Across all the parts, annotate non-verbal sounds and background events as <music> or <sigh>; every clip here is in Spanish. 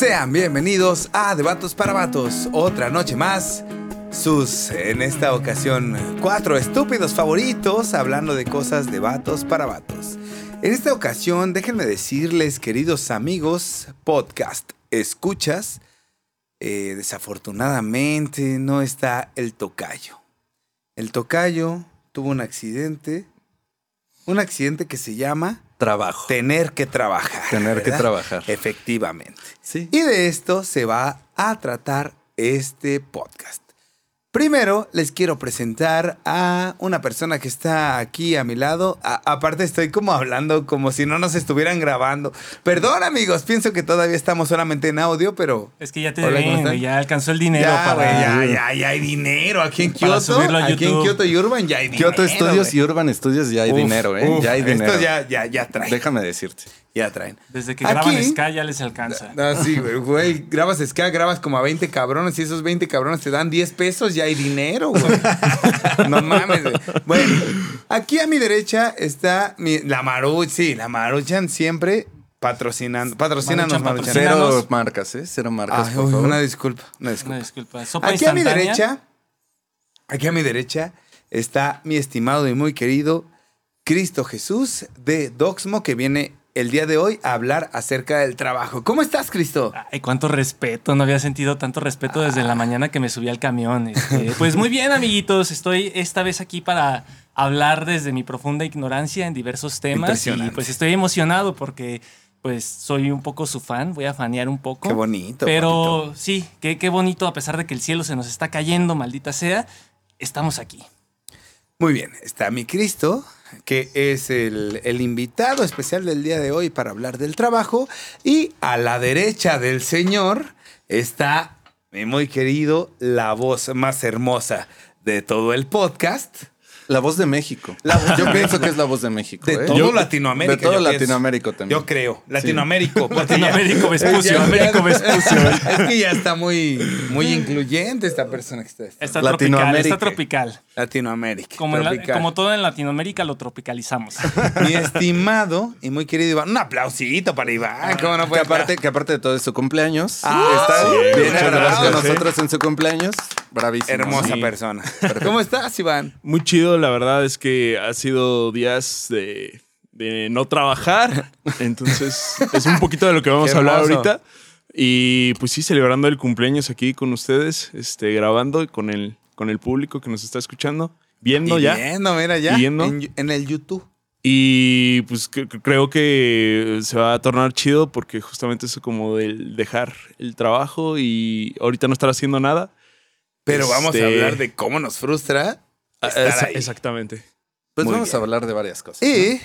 Sean bienvenidos a Debatos para Vatos, otra noche más. Sus, en esta ocasión, cuatro estúpidos favoritos hablando de cosas de vatos para vatos. En esta ocasión, déjenme decirles, queridos amigos, podcast, escuchas, eh, desafortunadamente no está el tocayo. El tocayo tuvo un accidente, un accidente que se llama Trabajo. tener que trabajar. Tener que trabajar. Efectivamente. Sí. Y de esto se va a tratar este podcast. Primero les quiero presentar a una persona que está aquí a mi lado. A- aparte estoy como hablando como si no nos estuvieran grabando. Perdón amigos, pienso que todavía estamos solamente en audio, pero... Es que ya te ya alcanzó el dinero ya, para. ya, ya, ya hay dinero. Aquí en Kioto, aquí en. Kioto y Urban ya hay dinero. Kyoto Studios güey. y Urban Studios ya hay Uf, dinero, ¿eh? uf, ya hay dinero. Esto ya, ya, ya traen. Déjame decirte. Ya traen. Desde que Aquí- graban Sky ya les alcanza. Ah, sí, güey, güey. Grabas ska, grabas como a 20 cabrones y esos 20 cabrones te dan 10 pesos, ya hay dinero, güey. no mames, güey. Bueno, aquí a mi derecha está mi- la Maruch, sí, la Maruchan siempre patrocinando. Patrocínanos, Maruchan, Maruchan. Cero marcas, ¿eh? Cero marcas, Ay, por uy, favor. una disculpa, una disculpa. Una disculpa. Sopa Aquí a mi derecha, aquí a mi derecha está mi estimado y muy querido Cristo Jesús de Doxmo que viene el día de hoy a hablar acerca del trabajo. ¿Cómo estás, Cristo? Ay, cuánto respeto. No había sentido tanto respeto desde la mañana que me subí al camión. Este, pues muy bien, amiguitos. Estoy esta vez aquí para hablar desde mi profunda ignorancia en diversos temas. Y pues estoy emocionado porque pues soy un poco su fan. Voy a fanear un poco. Qué bonito. Pero sí, qué, qué bonito, a pesar de que el cielo se nos está cayendo, maldita sea, estamos aquí. Muy bien, está mi Cristo, que es el, el invitado especial del día de hoy para hablar del trabajo. Y a la derecha del Señor está mi muy querido, la voz más hermosa de todo el podcast. La voz de México. La voz Yo pienso que es la voz de México. De ¿eh? todo Yo- Latinoamérica. De todo. Latinoamérica también. Yo creo, Latinoamérica. porque Latinoamérica, <laughs> Vespucio, ya- Américo Vespucio. <laughs> Es que ya está muy, muy incluyente esta persona que está. Está tropical, Latinoamérica. está tropical. Latinoamérica. Como, en la- tropical. como todo en Latinoamérica lo tropicalizamos. <laughs> Mi estimado y muy querido Iván. Un aplausito para Iván. ¿Cómo no Que aparte, que aparte de todo es su cumpleaños. Ah, está, sí, viene muchas a grabar con gracias, nosotros en su cumpleaños. Bravísimo. Hermosa Sí. persona. <laughs> ¿Cómo estás, Iván? Muy chido, la verdad es que ha sido días de, de no trabajar. <laughs> Entonces, es un poquito de lo que vamos a hablar ahorita. Y pues sí, celebrando el cumpleaños aquí con ustedes, este, grabando y con el, con el público que nos está escuchando, viendo Y ya. Viendo, mira ya. Viendo. En, en el YouTube. Y pues que creo que se va a tornar chido porque justamente eso como del dejar el trabajo y ahorita no estar haciendo nada. Pero vamos a Este- hablar de cómo nos frustra estar Esa- ahí. Exactamente. Pues Muy vamos bien. a hablar de varias cosas. Y ¿no?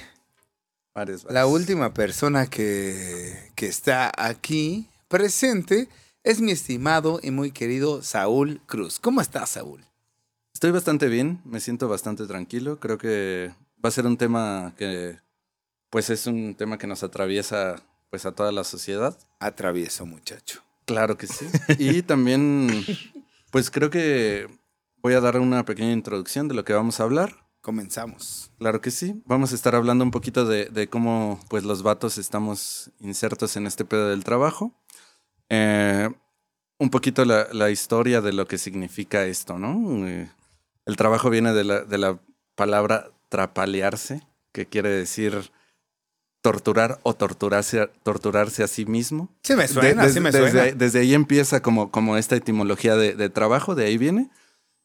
Varias, la última persona que, que está aquí presente es mi estimado y muy querido Saúl Cruz. ¿Cómo estás, Saúl? Estoy bastante bien, me siento bastante tranquilo. Creo que va a ser un tema que, pues es un tema que nos atraviesa pues a toda la sociedad. Atravieso, muchacho. Claro que sí. Y también, pues creo que voy a dar una pequeña introducción de lo que vamos a hablar. Comenzamos. Claro que sí. Vamos a estar hablando un poquito de, de cómo pues los vatos estamos insertos en este pedo del trabajo. Eh, un poquito la, la historia de lo que significa esto, ¿no? Eh, el trabajo viene de la, de la palabra trapalearse, que quiere decir torturar o torturarse, torturarse a sí mismo. Sí me suena, De- sí me desde, suena. desde ahí empieza como, como esta etimología de, de trabajo, de ahí viene.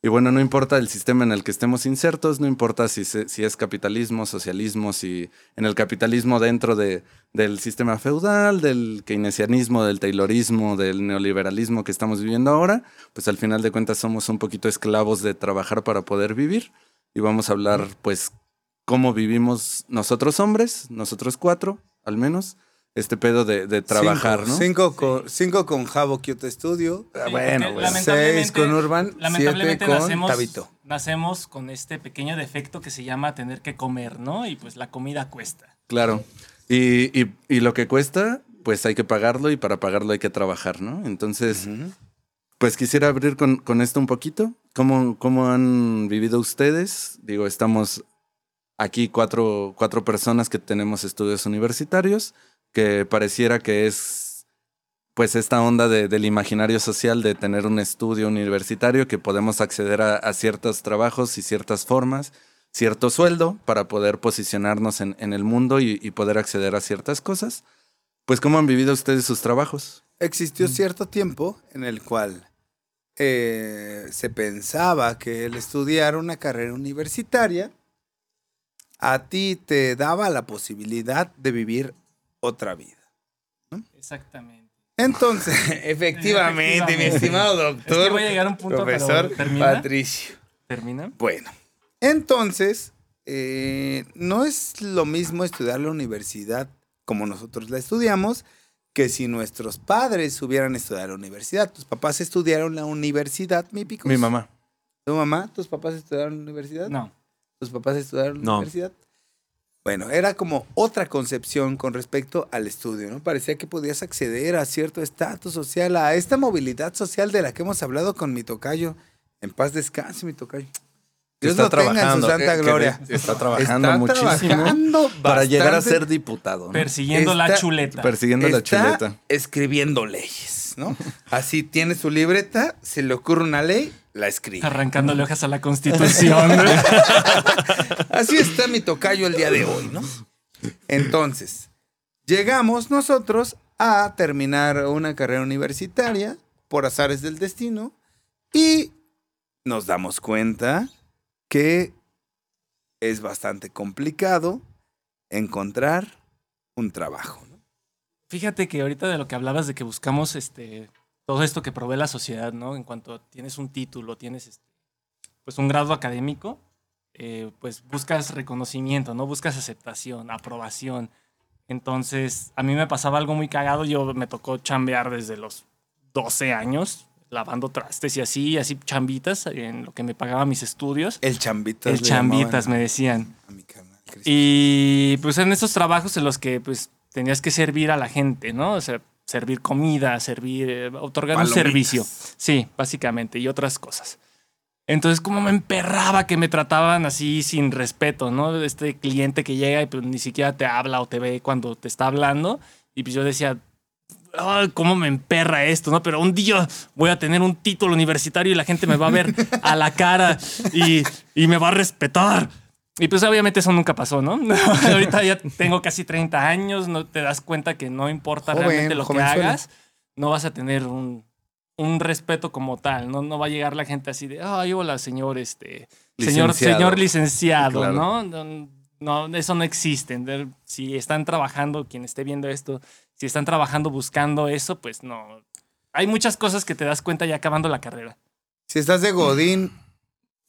Y bueno, no importa el sistema en el que estemos insertos, no importa si, se- si es capitalismo, socialismo, si en el capitalismo dentro de, del sistema feudal, del keynesianismo, del taylorismo, del neoliberalismo que estamos viviendo ahora, pues al final de cuentas somos un poquito esclavos de trabajar para poder vivir. Y vamos a hablar pues cómo vivimos nosotros hombres, nosotros cuatro al menos, este pedo de, de trabajar, cinco, ¿no? Cinco con, cinco con Javo Kyoto Studio. Sí, bueno, lamentablemente- Seis con Urban, siete Lamentablemente con nacemos, Tabito. nacemos con este pequeño defecto que se llama tener que comer, ¿no? Y pues la comida cuesta. Claro. Y, y- y lo que cuesta, pues hay que pagarlo y para pagarlo hay que trabajar, ¿no? Entonces, pues quisiera abrir con, con esto un poquito. ¿Cómo, ¿Cómo han vivido ustedes? Digo, estamos aquí cuatro, cuatro personas que tenemos estudios universitarios, que pareciera que es pues esta onda de- del imaginario social de tener un estudio universitario que podemos acceder a, a ciertos trabajos y ciertas formas, cierto sueldo para poder posicionarnos en, en el mundo y, y poder acceder a ciertas cosas. Pues ¿cómo han vivido ustedes sus trabajos? Existió cierto tiempo en el cual eh, se pensaba que el estudiar una carrera universitaria a ti te daba la posibilidad de vivir otra vida. Exactamente. Entonces, <laughs> efectivamente, mi estimado Es doctor, que voy a llegar a un punto, pero profesor ¿termina? Patricio. ¿Termina? Bueno, entonces, eh, no es lo mismo estudiar la universidad como nosotros la estudiamos que si nuestros padres hubieran estudiado la universidad. ¿Tus papás estudiaron la universidad, mi picos? Mi mamá. ¿Tu mamá? ¿Tus papás estudiaron la universidad? No. ¿Tus papás estudiaron la No. universidad? Bueno, era como otra concepción con respecto al estudio, ¿no? Parecía que podías acceder a cierto estatus social, a esta movilidad social de la que hemos hablado con mi tocayo. En paz descanse, mi tocayo. Dios Está lo tenga en su trabajando, santa eh, que gloria. está trabajando Está muchísimo trabajando para llegar a ser diputado. ¿no? Persiguiendo la chuleta. Persiguiendo la chuleta. escribiendo leyes, ¿no? Así tiene su libreta, se le ocurre una ley, la escribe. Arrancándole hojas a la <laughs> constitución. Así está mi tocayo el día de hoy, ¿no? Entonces, llegamos nosotros a terminar una carrera universitaria por azares del destino y nos damos cuenta que es bastante complicado encontrar un trabajo. ¿no? Fíjate que ahorita de lo que hablabas de que buscamos este todo esto que provee la sociedad, ¿no? En cuanto tienes un título, tienes este, pues un grado académico, eh, pues buscas reconocimiento, ¿no? Buscas aceptación, aprobación. Entonces, a mí me pasaba algo muy cagado. Yo me tocó chambear desde los 12 años, lavando trastes y así, así chambitas en lo que me pagaba mis estudios. El chambitas. El chambitas, me decían. a mi Cristian. Y pues en esos trabajos en los que pues tenías que servir a la gente, ¿no? O sea, servir comida, servir, eh, otorgar un Palomitas. servicio. Sí, básicamente, y otras cosas. Entonces, como me emperraba que me trataban así sin respeto, ¿no? Este cliente que llega y pues ni siquiera te habla o te ve cuando te está hablando. Y pues yo decía, "Ay, cómo me emperra esto, ¿no? Pero un día voy a tener un título universitario y la gente me va a ver a la cara y, y me va a respetar. Y pues obviamente eso nunca pasó, ¿no? <laughs> Ahorita ya tengo casi 30 años, no te das cuenta que no importa Joven, realmente lo que hagas, no vas a tener un, un respeto como tal, ¿no? No va a llegar la gente así de, ay, hola, señor, este, señor, Licenciado. señor licenciado, Claro. ¿no? ¿no? No, eso no existe. Si están trabajando, quien esté viendo esto, si están trabajando buscando eso, pues no. Hay muchas cosas que te das cuenta ya acabando la carrera. Si estás de Godín,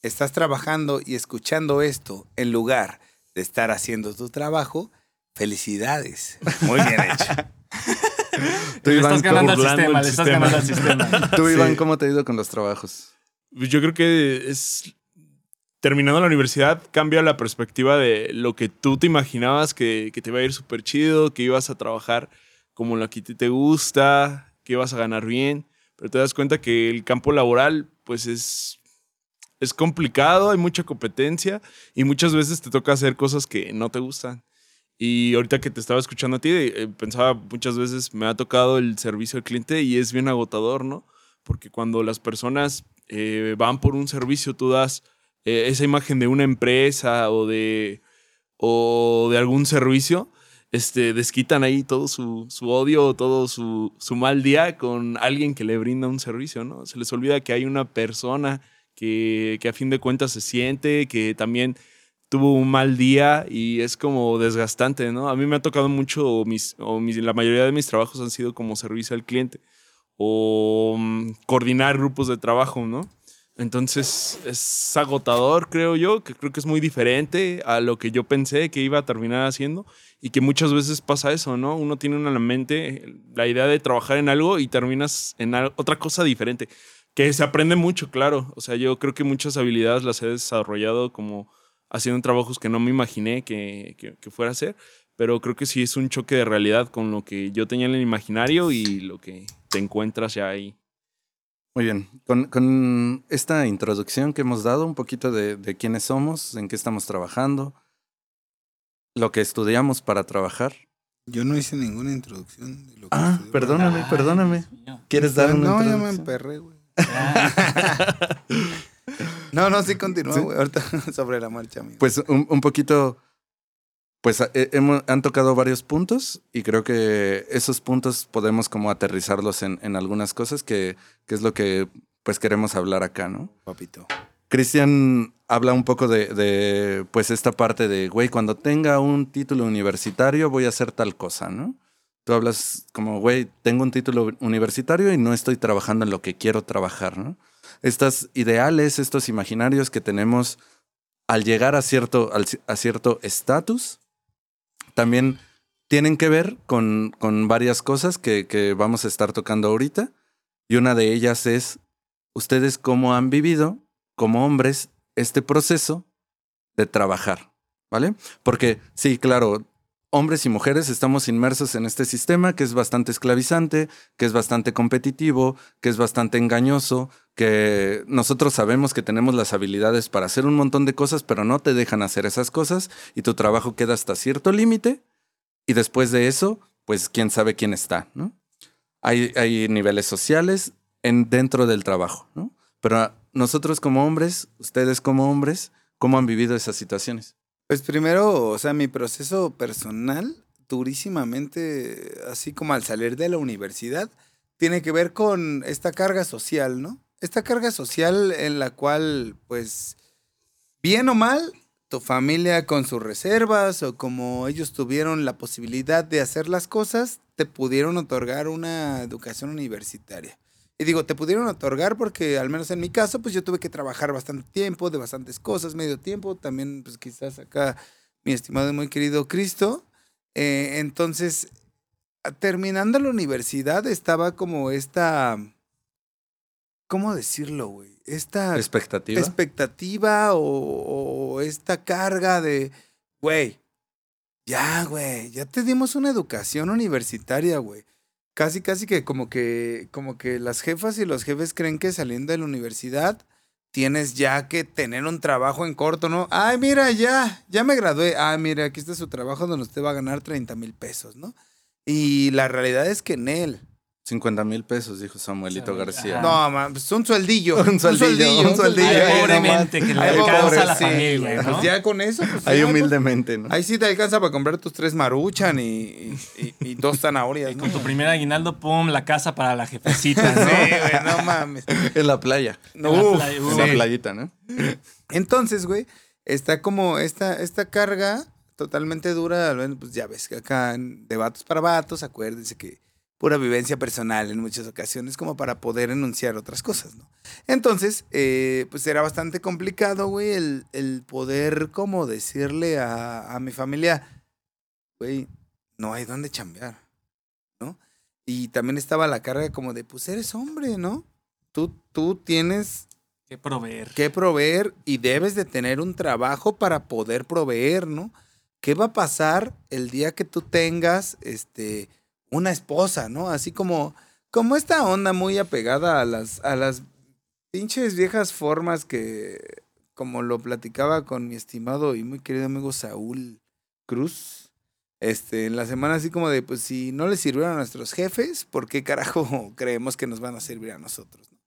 estás trabajando y escuchando esto en lugar de estar haciendo tu trabajo, felicidades. <laughs> Muy bien hecho. Tú, le Iván, estás ganando al sistema, le estás sistema. ganando al sistema. <laughs> Tú, Sí. Iván, ¿cómo te ha ido con los trabajos? Pues Yo creo que es. Terminando la universidad, cambia la perspectiva de lo que tú te imaginabas que, que te iba a ir súper chido, que ibas a trabajar como lo que te gusta, que ibas a ganar bien. Pero te das cuenta que el campo laboral, pues es. Es complicado, hay mucha competencia y muchas veces te toca hacer cosas que no te gustan. Y ahorita que te estaba escuchando a ti, eh, pensaba muchas veces, me ha tocado el servicio al cliente y es bien agotador, ¿no? Porque cuando las personas eh, van por un servicio, tú das eh, esa imagen de una empresa o de, o de algún servicio, este, desquitan ahí todo su, su odio, todo su, su mal día con alguien que le brinda un servicio, ¿no? Se les olvida que hay una persona que, a fin de cuentas se siente, que también tuvo un mal día y es como desgastante, ¿no? A mí me ha tocado mucho, mis, o la mayoría de mis trabajos han sido como servicio al cliente o mm, coordinar grupos de trabajo, ¿no? Entonces es agotador, creo yo, que creo que es muy diferente a lo que yo pensé que iba a terminar haciendo y que muchas veces pasa eso, ¿no? Uno tiene en la mente la idea de trabajar en algo y terminas en otra cosa diferente, que se aprende mucho, claro. O sea, yo creo que muchas habilidades las he desarrollado como haciendo trabajos que no me imaginé que, que, que fuera a hacer, pero creo que sí es un choque de realidad con lo que yo tenía en el imaginario y lo que te encuentras ya ahí. Muy bien. Con, con esta introducción que hemos dado, un poquito de, de quiénes somos, en qué estamos trabajando, lo que estudiamos para trabajar, Yo no hice ninguna introducción. De lo que Ah, estoy perdóname, Ay, perdóname. Dios. ¿Quieres dar una No, ya me introducción? emperré, güey. <laughs> No, no, sí continúa, Sí. güey. Ahorita <laughs> sobre la marcha, amigo. Pues un, un poquito, pues eh, hemos, han tocado varios puntos y creo que esos puntos podemos como aterrizarlos en, en algunas cosas que, que es lo que pues queremos hablar acá, ¿no? papito. Cristian habla un poco de, de, pues esta parte de, güey, cuando tenga un título universitario voy a hacer tal cosa, ¿no? Tú hablas como, güey, tengo un título universitario y no estoy trabajando en lo que quiero trabajar, ¿no? Estas ideales, estos imaginarios que tenemos al llegar a cierto al- a cierto estatus, también tienen que ver con, con varias cosas que, que vamos a estar tocando ahorita. Y una de ellas es, ustedes cómo han vivido como hombres este proceso de trabajar, ¿vale? Porque sí, claro, hombres y mujeres estamos inmersos en este sistema que es bastante esclavizante, que es bastante competitivo, que es bastante engañoso, que nosotros sabemos que tenemos las habilidades para hacer un montón de cosas, pero no te dejan hacer esas cosas y tu trabajo queda hasta cierto límite y después de eso, pues quién sabe quién está, ¿no? Hay, hay niveles sociales en, dentro del trabajo, ¿no? Pero nosotros como hombres, ustedes como hombres, ¿cómo han vivido esas situaciones? Pues primero, o sea, mi proceso personal, durísimamente, así como al salir de la universidad, tiene que ver con esta carga social, ¿no? Esta carga social en la cual, pues, bien o mal, tu familia con sus reservas o como ellos tuvieron la posibilidad de hacer las cosas, te pudieron otorgar una educación universitaria. Y digo, te pudieron otorgar porque, al menos en mi caso, pues yo tuve que trabajar bastante tiempo, de bastantes cosas, medio tiempo. También, pues quizás acá, mi estimado y muy querido Cristo. Eh, entonces, terminando la universidad, estaba como esta. ¿Cómo decirlo, güey? Esta ¿Expectativa? expectativa o, o esta carga de, güey, ya, güey, ya te dimos una educación universitaria, güey. Casi, casi que como que, como que las jefas y los jefes creen que saliendo de la universidad tienes ya que tener un trabajo en corto, ¿no? Ay, mira, ya, ya me gradué. Ay, mira, aquí está su trabajo donde usted va a ganar 30 mil pesos, ¿no? Y la realidad es que en él. 50 mil pesos, dijo Samuelito Samuel, García. ajá. No, man, pues un sueldillo. <laughs> Un sueldillo, un sueldillo. Ay, pobremente, que le Ay, alcanza pobre, a la sí, familia, güey, ¿no? Pues ya con eso. pues, Ahí ya, pues, humildemente, ¿no? Ahí sí te alcanza para comprar tus tres maruchan y, y- y- y dos zanahorias. Y ¿no? con tu primer aguinaldo, pum, la casa para la jefecita, ¿no? Sí, güey, no mames. En la playa. No, la uf, playa, En uf. la sí. playita, ¿no? Entonces, güey, está como esta, esta carga totalmente dura. Pues ya ves que acá de vatos para vatos, acuérdense que pura vivencia personal en muchas ocasiones como para poder enunciar otras cosas, ¿no? Entonces, eh, pues era bastante complicado, güey, el, el poder como decirle a, a mi familia, güey, no hay dónde chambear, ¿no? Y también estaba la carga como de, pues eres hombre, ¿no? Tú, tú tienes Que proveer. que proveer y debes de tener un trabajo para poder proveer, ¿no? ¿Qué va a pasar el día que tú tengas este una esposa, ¿no? Así como como esta onda muy apegada a las a las pinches viejas formas que como lo platicaba con mi estimado y muy querido amigo Saúl Cruz. Este, en la semana así como de, pues si no les sirvieron a nuestros jefes, ¿por qué carajo <laughs> creemos que nos van a servir a nosotros? no?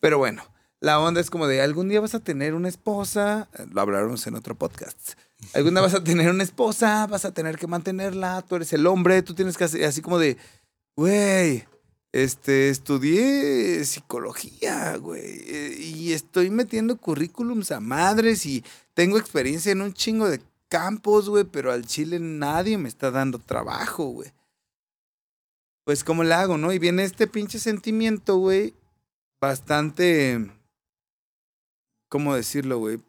Pero bueno, la onda es como de algún día vas a tener una esposa, lo hablaremos en otro podcast. Algún día vas a tener una esposa, vas a tener que mantenerla, tú eres el hombre, tú tienes que hacer así como de, güey, este, estudié psicología, güey, eh, y estoy metiendo currículums a madres y tengo experiencia en un chingo de campos, güey, pero al chile nadie me está dando trabajo, güey. Pues, ¿cómo le hago, no? Y viene este pinche sentimiento, güey, bastante, ¿cómo decirlo, güey?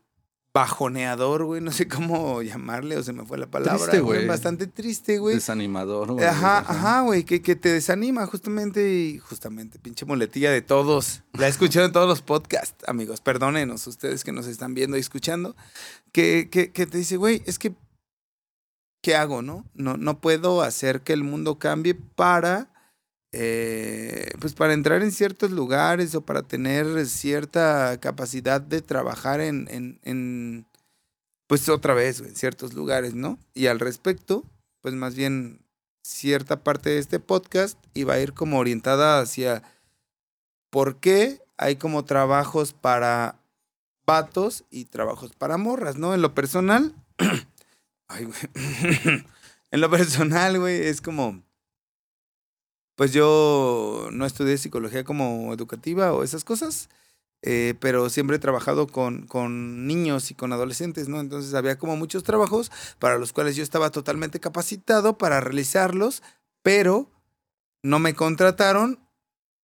Bajoneador, güey, no sé cómo llamarle, o se me fue la palabra, Triste, güey. Bastante triste, güey. Desanimador. güey. Ajá, ajá, güey, que, que te desanima justamente y justamente, pinche muletilla de todos. La he escuchado en todos los podcasts, amigos, perdónenos ustedes que nos están viendo y escuchando, que, que, que te dice, güey, es que, ¿qué hago, no? No, no puedo hacer que el mundo cambie para, eh, pues para entrar en ciertos lugares o para tener cierta capacidad de trabajar en, en, pues otra vez, en ciertos lugares, ¿no? Y al respecto, pues más bien cierta parte de este podcast y va a ir como orientada hacia por qué hay como trabajos para vatos y trabajos para morras, ¿no? En lo personal, <clears throat> ay, güey. <clears throat> en lo personal, güey, es como, pues yo no estudié psicología como educativa o esas cosas, eh, pero siempre he trabajado con, con niños y con adolescentes, ¿no? Entonces había como muchos trabajos para los cuales yo estaba totalmente capacitado para realizarlos, pero no me contrataron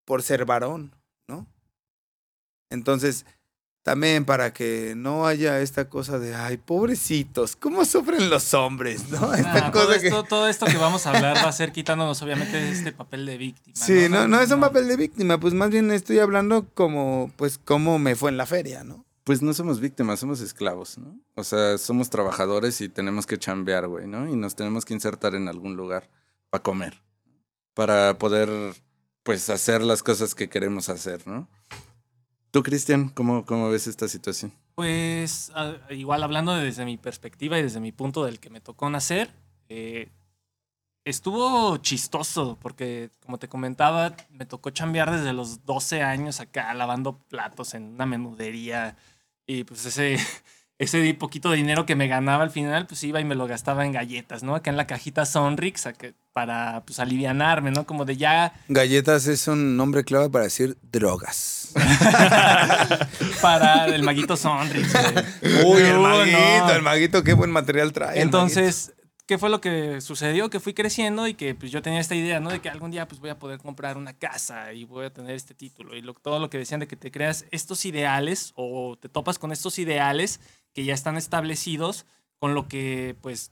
por ser varón, ¿no? Entonces, también para que no haya esta cosa de, ay, pobrecitos, ¿cómo sufren los hombres? ¿no? Esta todo, que- esto, todo esto que vamos a hablar va a ser quitándonos obviamente este papel de víctima. Sí, no, no es un papel de víctima, pues más bien estoy hablando como, pues, cómo me fue en la feria, ¿no? Pues no somos víctimas, somos esclavos, ¿no? O sea, somos trabajadores y tenemos que chambear, güey, ¿no? Y nos tenemos que insertar en algún lugar para comer, para poder, pues, hacer las cosas que queremos hacer, ¿no? Tú, Cristian, ¿cómo, ¿cómo ves esta situación? Pues igual hablando desde mi perspectiva y desde mi punto del que me tocó nacer, eh, estuvo chistoso porque como te comentaba, me tocó chambear desde los 12 años acá lavando platos en una menudería y pues ese, <laughs> ese poquito de dinero que me ganaba al final pues iba y me lo gastaba en galletas, ¿no? Acá en la cajita Sonrix para pues alivianarme, ¿no? Como de ya Galletas es un nombre clave para decir drogas. <laughs> para el maguito Sonrix. güey. <laughs> Uy, el maguito, no. el maguito, qué buen material trae. Entonces, ¿qué fue lo que sucedió? Que fui creciendo y que pues yo tenía esta idea, ¿no? De que algún día pues voy a poder comprar una casa y voy a tener este título. Y lo- todo lo que decían de que te creas estos ideales o te topas con estos ideales que ya están establecidos con lo que pues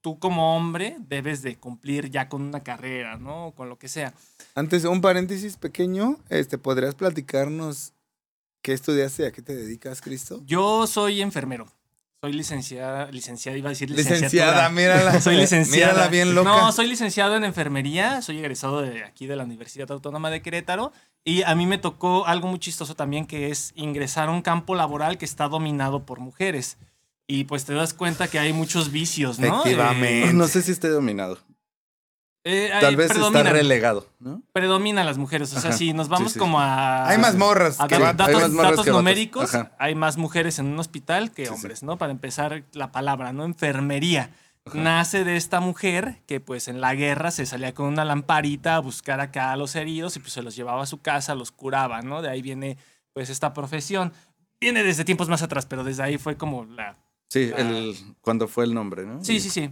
tú como hombre debes de cumplir ya con una carrera, ¿no? O con lo que sea. Antes, un paréntesis pequeño, este, ¿podrías platicarnos qué estudiaste y a qué te dedicas, Cristo? Yo soy enfermero. Soy licenciada, licenciada, iba a decir Licenciada, licenciatura. mírala. <laughs> Soy licenciada. Mírala bien loca. No, soy licenciado en enfermería. Soy egresado de aquí de la Universidad Autónoma de Querétaro. Y a mí me tocó algo muy chistoso también, que es ingresar a un campo laboral que está dominado por mujeres. Y pues te das cuenta que hay muchos vicios, ¿no? Efectivamente. Eh, No sé si esté dominado. Eh, hay- Tal vez está relegado, ¿no? predominan las mujeres. O sea, Ajá. si nos vamos Sí, sí. como a... Hay más morras a que. Hay datos, más morras datos que numéricos, Ajá. hay más mujeres en un hospital que Sí, sí. hombres, ¿no? Para empezar la palabra, ¿no? Enfermería. Nace de esta mujer que pues en la guerra se salía con una lamparita a buscar acá a los heridos y pues se los llevaba a su casa, los curaba, ¿no? De ahí viene pues esta profesión. Viene desde tiempos más atrás, pero desde ahí fue como la... Sí, el, cuando fue el nombre, ¿no? Sí, sí, sí.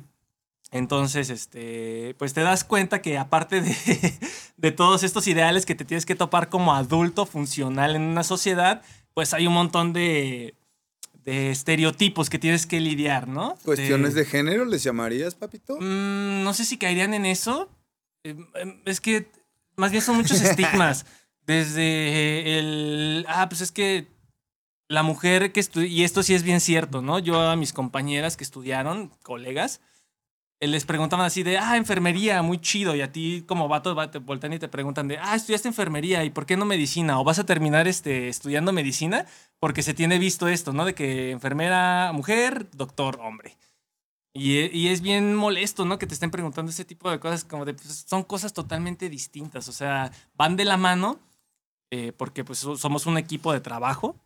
Entonces, este, pues te das cuenta que aparte de, <laughs> de todos estos ideales que te tienes que topar como adulto funcional en una sociedad, pues hay un montón de, de estereotipos que tienes que lidiar, ¿no? ¿Cuestiones de género les llamarías, papito? Mm, no sé si caerían en eso. Eh, em, Es que más bien son muchos estigmas. <laughs> Desde el... Ah, pues es que la mujer que estudia, y esto sí es bien cierto, ¿no? Yo a mis compañeras que estudiaron, colegas, eh, les preguntaban así de, ah, enfermería, muy chido. Y a ti como vato va- te voltean y te preguntan de, ah, estudiaste enfermería, ¿y por qué no medicina? ¿O vas a terminar este, estudiando medicina? Porque se tiene visto esto, ¿no? De que enfermera mujer, doctor hombre. Y, y es bien molesto, ¿no? Que te estén preguntando ese tipo de cosas, como de, pues, son cosas totalmente distintas. O sea, van de la mano, eh, porque pues so- somos un equipo de trabajo,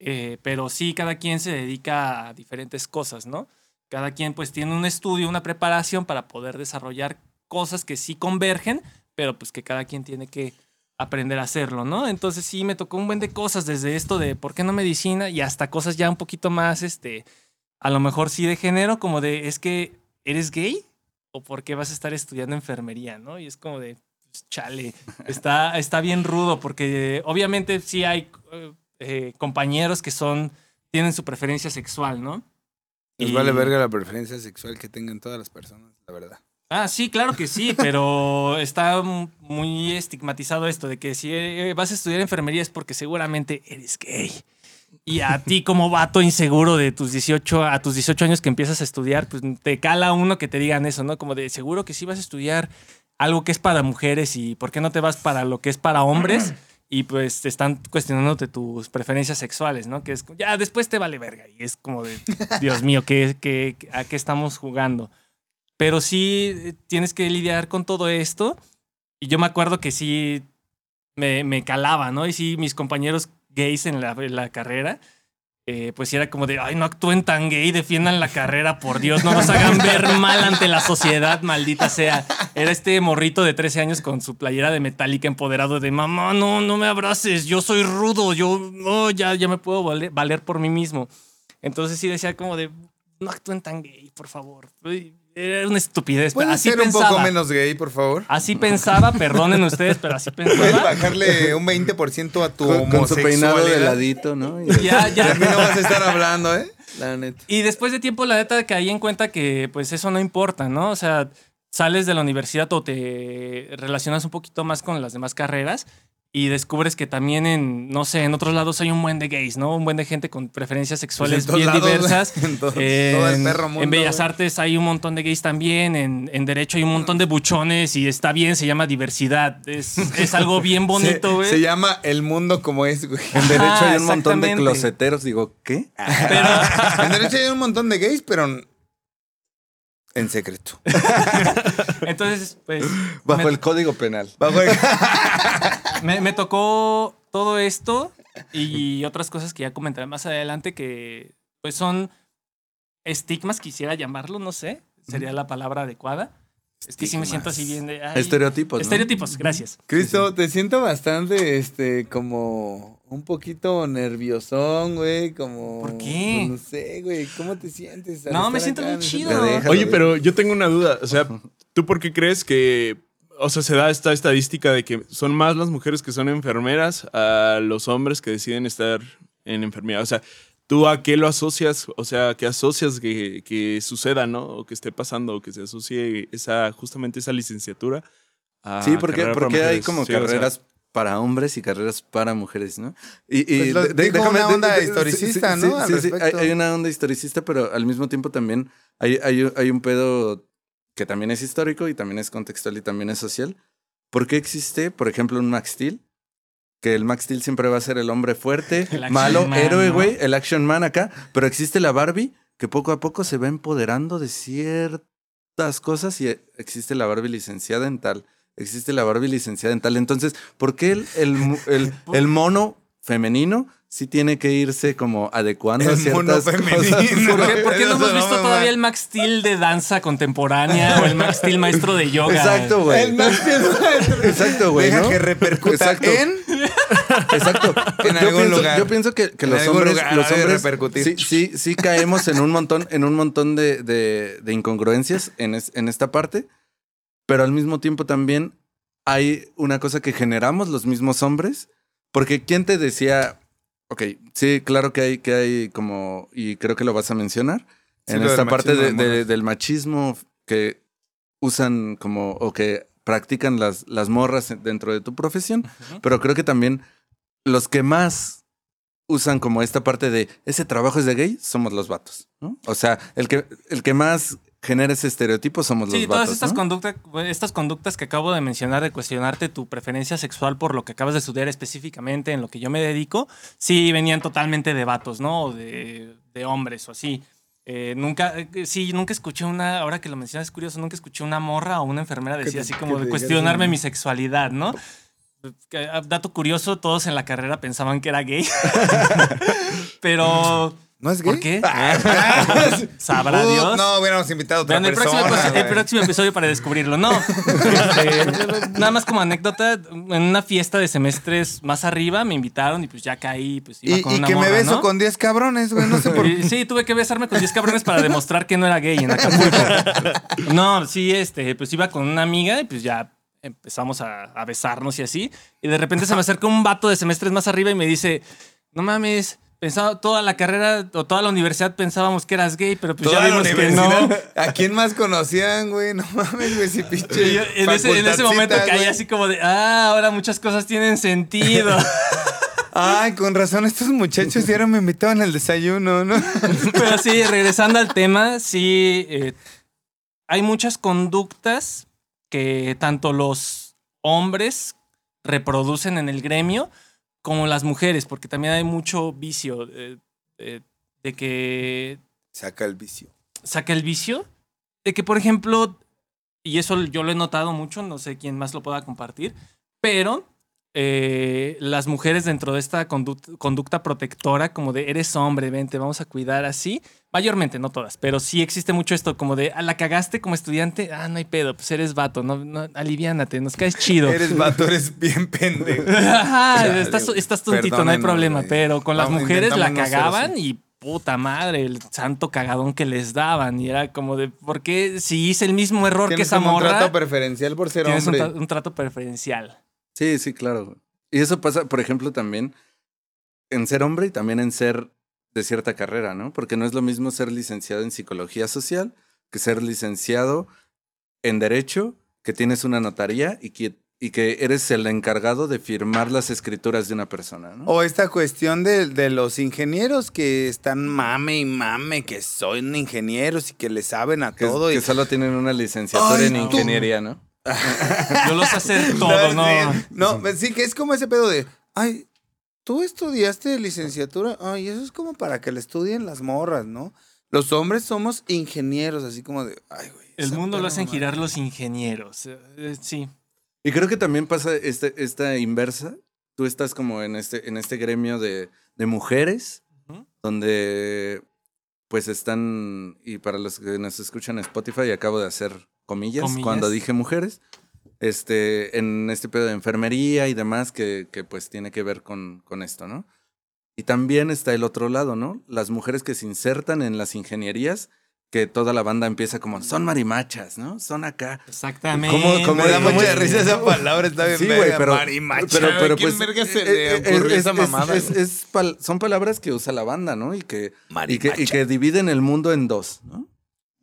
eh, pero sí, cada quien se dedica a diferentes cosas, ¿no? Cada quien pues tiene un estudio, una preparación para poder desarrollar cosas que sí convergen, pero pues que cada quien tiene que aprender a hacerlo, ¿no? Entonces sí, me tocó un buen de cosas, desde esto de por qué no medicina y hasta cosas ya un poquito más, este, a lo mejor sí de género, como de, es que eres gay o por qué vas a estar estudiando enfermería, ¿no? Y es como de, pues, chale, está, está bien rudo porque obviamente sí hay eh, eh, compañeros que son, tienen su preferencia sexual, ¿no? Nos Y- vale verga la preferencia sexual que tengan todas las personas, la verdad. Ah, sí, claro que sí, <laughs> pero está muy estigmatizado esto de que si eh, vas a estudiar enfermería es porque seguramente eres gay. Y a <laughs> ti como vato inseguro de tus 18 a tus 18 años que empiezas a estudiar, pues te cala uno que te digan eso, ¿no? Como de seguro que sí vas a estudiar algo que es para mujeres y por qué no te vas para lo que es para hombres <clears throat> y pues te están cuestionándote tus preferencias sexuales, ¿no? Que es ya después te vale verga y es como de <laughs> Dios mío, ¿qué, qué, a qué estamos jugando? Pero sí eh, tienes que lidiar con todo esto. Y yo me acuerdo que sí me, me calaba, ¿no? Y sí, mis compañeros gays en la, en la carrera, eh, pues era como de, ay, no actúen tan gay, defiendan la carrera, por Dios, no nos hagan ver mal ante la sociedad, maldita sea. Era este morrito de 13 años con su playera de metálica empoderado de, mamá, no, no me abraces, yo soy rudo, yo, no, ya, ya me puedo valer, por mí mismo. Entonces sí decía como de, no actúen tan gay, por favor. Era una estupidez. pero ¿Puedes así ser un pensaba. poco menos gay, por favor? Así pensaba, perdonen ustedes, pero así ¿Puedes pensaba. bajarle un 20% a tu Con, con su peinado de homosexualidad? ladito, ¿no? Y- Ya, De ya. mí no vas a estar hablando, ¿eh? La neta. Y después de tiempo, la neta, caí en cuenta que pues eso no importa, ¿no? O sea, sales de la universidad o te relacionas un poquito más con las demás carreras y descubres que también en, no sé, en otros lados hay un buen de gays, ¿no? Un buen de gente con preferencias sexuales Pues en todos bien lados, diversas. <laughs> En todo- todo el En- perro mundo, en Bellas. Artes hay un montón de gays también, en, en Derecho hay un montón de buchones y está bien, se llama diversidad. Es, <laughs> es algo bien bonito, güey. se llama El Mundo como es, güey. En derecho Ajá, hay un montón de closeteros. Digo, ¿qué? Pero, <laughs> En derecho hay un montón de gays, pero en secreto. <laughs> entonces, pues... <laughs> Bajo me- el código penal. Bajo el- <laughs> Me, me tocó todo esto y otras cosas que ya comentaré más adelante que pues son estigmas, quisiera llamarlo, no sé, sería la palabra adecuada. Es que sí me siento así bien de... ay, Estereotipos. ¿no? Estereotipos, gracias. Cristo, te siento bastante, este, como un poquito nerviosón, güey, como... ¿Por qué? pues, no sé, güey, ¿cómo te sientes? No, me siento ese chido. Déjalo, Oye, güey. pero yo tengo una duda. O sea, ¿tú por qué crees que, o sea, se da esta estadística de que son más las mujeres que son enfermeras a los hombres que deciden estar en enfermería? O sea, ¿tú a qué lo asocias? O sea, ¿qué asocias que, que suceda, no? O que esté pasando, o que se asocie esa, justamente esa licenciatura a Sí, porque, porque hay como Sí, o sea, carreras para hombres y carreras para mujeres, ¿no? Y, y Pues lo de- déjame- una onda de- historicista, ¿no? Al Sí, sí, hay, hay una onda historicista, pero al mismo tiempo también hay, hay, hay un pedo que también es histórico y también es contextual y también es social. ¿Por qué existe, por ejemplo, un Max Steel? Que el Max Steel siempre va a ser el hombre fuerte, <laughs> El action malo, man, héroe, ¿no? güey, el action man acá. Pero existe la Barbie que poco a poco se va empoderando de ciertas cosas y existe la Barbie licenciada en tal. Existe la Barbie licenciada en tal. Entonces, ¿por qué el, el, <laughs> el, el mono femenino sí tiene que irse como adecuando a El mono ciertas cosas? femenino. <laughs> ¿Por qué, por qué no hemos visto todavía el Max Steel de danza contemporánea o el Max Steel maestro de yoga? Exacto, güey. El Max Steel. Exacto, güey. Deja ¿no? que repercuta Exacto. en... Exacto. <laughs> En yo algún pienso, lugar. Yo pienso que, que En los algún hombres, lugar los hombres repercutir. sí, sí, sí caemos en un montón, en un montón de, de- de incongruencias en, es- en esta parte, pero al mismo tiempo también hay una cosa que generamos los mismos hombres, porque ¿quién te decía? Ok, sí, claro que hay, que hay como, y creo que lo vas a mencionar, Sí, en esta parte machismo de- de de- morras. del machismo que usan como, o que practican las, las morras dentro de tu profesión, pero creo que también los que más usan como esta parte de ese trabajo es de gay somos los vatos, ¿no? O sea, el que, el que más genera ese estereotipo somos Sí, los todas vatos. estas, ¿no? conductas, estas conductas que acabo de mencionar de cuestionarte tu preferencia sexual por lo que acabas de estudiar específicamente en lo que yo me dedico, sí venían totalmente de vatos, ¿no? O de, de hombres o así. Eh, nunca, eh, sí, nunca escuché una, ahora que lo mencionas es curioso, nunca escuché una morra o una enfermera decir así como de cuestionarme mi sexualidad, ¿no? Ah, Dato curioso, todos en la carrera pensaban que era gay. <laughs> Pero, ¿No es gay? ¿por qué? <laughs> ¿Sabrá Uh, Dios? No, hubiéramos invitado a otra Vean el próximo, episodio- el güey. próximo episodio para descubrirlo. No. <laughs> Este, nada más como anécdota, en una fiesta de semestres más arriba me invitaron y pues ya caí, pues iba Y, con y una que me morra, beso ¿no? con 10 cabrones, güey. No sé por Y Sí, tuve que besarme con 10 cabrones para demostrar que no era gay en Acapulco. No, sí, este, pues iba con una amiga y pues ya empezamos a, a besarnos y así. Y de repente se me acerca un vato de semestres más arriba y me dice, no mames, pensaba toda la carrera o toda la universidad pensábamos que eras gay, pero pues Toda ya vimos que no. <laughs> ¿A quién más conocían, güey? No mames, güey, si pinche. Yo en, ese, en ese momento caí güey. así como de, ah, ahora muchas cosas tienen sentido. <laughs> Ay, con razón, estos muchachos ya me invitaban al desayuno, ¿no? <laughs> Pero sí, regresando al tema, sí, eh, hay muchas conductas que tanto los hombres reproducen en el gremio como las mujeres, porque también hay mucho vicio eh, eh, de que Saca el vicio. saca el vicio de que, por ejemplo, y eso yo lo he notado mucho, no sé quién más lo pueda compartir, pero eh, las mujeres dentro de esta condu- conducta protectora, como de eres hombre, ven, te vamos a cuidar así, mayormente, no todas, pero sí existe mucho esto, como de, a la cagaste como estudiante, ah, no hay pedo, pues eres vato, no, no, aliviánate, nos caes chido. Eres vato, eres bien <laughs> pendejo. Ajá, estás, tontito, no hay problema, pero con las mujeres la no cagaban y puta madre, el santo cagadón que les daban. Y era como de, ¿por qué si hice el mismo error que esa como un morra? trato preferencial por ser un, hombre. tra- un trato preferencial. Sí, sí, claro. Y eso pasa, por ejemplo, también en ser hombre y también en ser de cierta carrera, ¿no? Porque no es lo mismo ser licenciado en psicología social que ser licenciado en derecho, que tienes una notaría y que, y que eres el encargado de firmar las escrituras de una persona, ¿no? O esta cuestión de, de los ingenieros que están mame y mame, que son ingenieros y que le saben a que, todo. que y... solo tienen una licenciatura Ay, en ingeniería, ¿no? Yo lo sé hacer todo, <laughs> ¿no? No, sí, que es como ese pedo de, ay, tú estudiaste licenciatura, ay, eso es como para que le estudien las morras, ¿no? Los hombres somos ingenieros, así como de, ay, güey. El mundo lo hacen mamada". girar los ingenieros. Eh, eh, sí. Y creo que también pasa este, esta inversa. Tú estás como en este, en este gremio de, de mujeres, donde pues están, y para los que nos escuchan en Spotify, acabo de hacer comillas, Comillas. cuando dije mujeres, este, en este pedo de enfermería y demás que, que pues tiene que ver con, con esto, ¿no? Y también está el otro lado, ¿no? Las mujeres que se insertan en las ingenierías, que toda la banda empieza como, son marimachas, ¿no? Son acá. Exactamente. ¿Cómo- cómo Me da ¿Cómo mucha risa esa palabra, está bien Sí, verga, güey, pero, marimacha. pero, pero ¿Quién pues verga se eh, le eh, ocurrió es- esa es- mamada, es- güey? es pal- son palabras que usa la banda, ¿no? Y que, y que, y que dividen el mundo en dos, ¿no?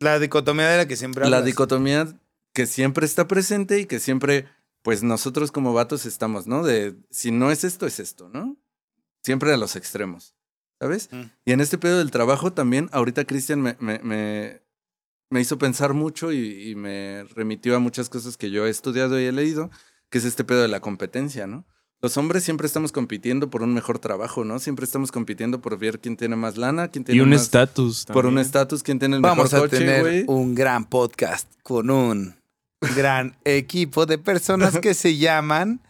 La dicotomía de la que siempre La hablas. dicotomía que siempre está presente y que siempre, pues nosotros como vatos estamos, ¿no? De si no es esto, es esto, ¿no? Siempre a los extremos, ¿sabes? Mm. Y en este pedo del trabajo también, ahorita Cristian me, me, me, me hizo pensar mucho y, y me remitió a muchas cosas que yo he estudiado y he leído, que es este pedo de la competencia, ¿no? Los hombres siempre estamos compitiendo por un mejor trabajo, ¿no? Siempre estamos compitiendo por ver quién tiene más lana, quién tiene Y un más... estatus. Por un estatus, quién tiene el Vamos mejor a coche, tener güey. un gran podcast con un gran equipo de personas que se llaman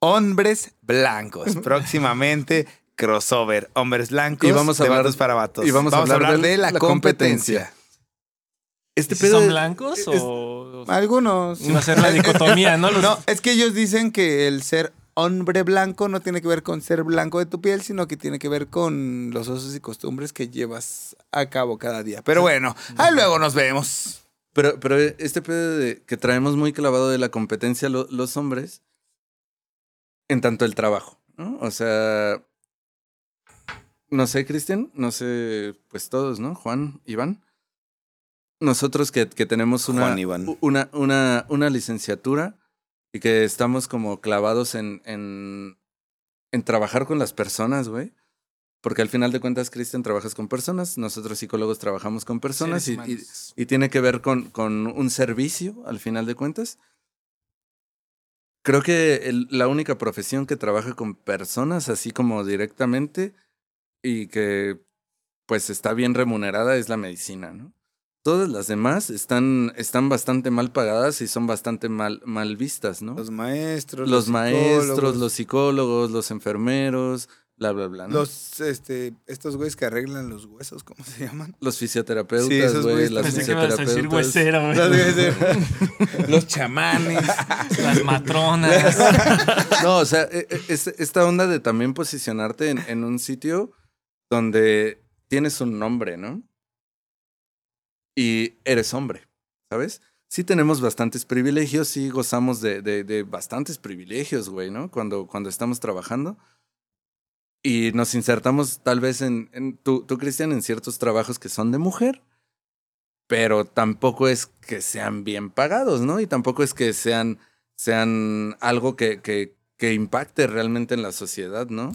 Hombres Blancos. <laughs> Próximamente, crossover. Hombres Blancos Y vamos a de hablar- vatos para vatos. y vamos a hablar de de la, la competencia. competencia. Este ¿Sí pedo ¿Son de- blancos es- o...? Algunos. Va a ser la dicotomía, ¿no? <laughs> Los- No, es que ellos dicen que el ser hombre blanco no tiene que ver con ser blanco de tu piel, sino que tiene que ver con los usos y costumbres que llevas a cabo cada día. Pero bueno, ahí luego nos vemos. Pero, pero este pedo de, que traemos muy clavado de la competencia lo- los hombres, en tanto el trabajo, ¿no? O sea, no sé, Cristian, no sé, pues todos, ¿no? Juan, Iván. Nosotros que, que tenemos una, Juan, Iván. una, una, una licenciatura y que estamos como clavados en, en, en trabajar con las personas, güey. Porque al final de cuentas, Cristian, trabajas con personas, nosotros psicólogos trabajamos con personas y, y- tiene que ver con, con un servicio al final de cuentas. Creo que el- la única profesión que trabaja con personas así como directamente y que pues está bien remunerada es la medicina, ¿no? Todas las demás están, están bastante mal pagadas y son bastante mal, mal vistas, ¿no? Los maestros. Los maestros, psicólogos, los psicólogos, los enfermeros, bla, bla, bla, ¿no? Los, este, estos güeyes que arreglan los huesos, ¿cómo se llaman? Los Sí, fisioterapeutas, esos güey, güeyes las. Pensé que ibas a decir fisioterapeutas. huesero, güey. <laughs> Los chamanes. Las matronas. <laughs> No, o sea, e- e- es- esta onda de también posicionarte en, en un sitio donde tienes un nombre, ¿no? Y eres hombre, ¿sabes? Sí tenemos bastantes privilegios, sí gozamos de, de, de bastantes privilegios, güey, ¿no? Cuando, cuando estamos trabajando. Y nos insertamos tal vez en, en tú, tú, Cristian, en ciertos trabajos que son de mujer, pero tampoco es que sean bien pagados, ¿no? Y tampoco es que sean, sean algo que, que, que impacte realmente en la sociedad, ¿no?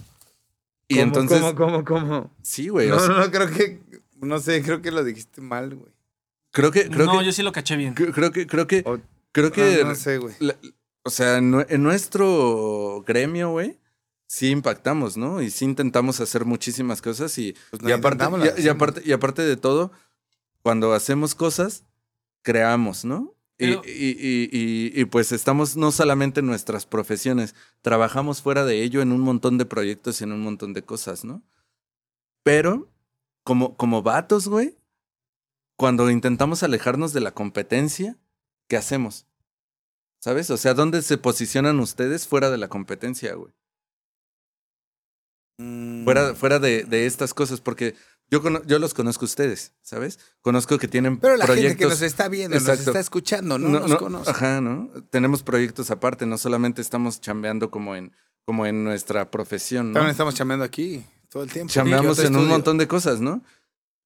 Y ¿Cómo, entonces, ¿Cómo, cómo, cómo? sí, güey. o No, sea, no, creo que. No sé, creo que lo dijiste mal, güey. Creo que, creo no, que, yo sí lo caché bien. cre- creo que, creo que, O- creo que, Ah, no sé, güey. la- o sea, en, nue- en nuestro gremio, güey, sí impactamos, ¿no? Y sí intentamos hacer muchísimas cosas y, Pues y, aparte, y- y aparte, y aparte de todo, cuando hacemos cosas, creamos, ¿no? Y- Pero- y, y- y- y, pues estamos no solamente en nuestras profesiones, trabajamos fuera de ello en un montón de proyectos y en un montón de cosas, ¿no? Pero como, como vatos, güey, cuando intentamos alejarnos de la competencia, ¿qué hacemos? ¿Sabes? O sea, ¿dónde se posicionan ustedes fuera de la competencia, güey? Mm. Fuera, fuera de, de estas cosas, porque yo, cono- yo los conozco a ustedes, ¿sabes? Conozco que tienen Pero la proyectos. gente que nos está viendo, nos Exacto. está escuchando, no, nos conoce. Ajá, ¿no? Tenemos proyectos aparte, no solamente estamos chambeando como en, como en nuestra profesión, ¿no? También estamos chambeando aquí todo el tiempo. Chambeamos en un montón de cosas, ¿no?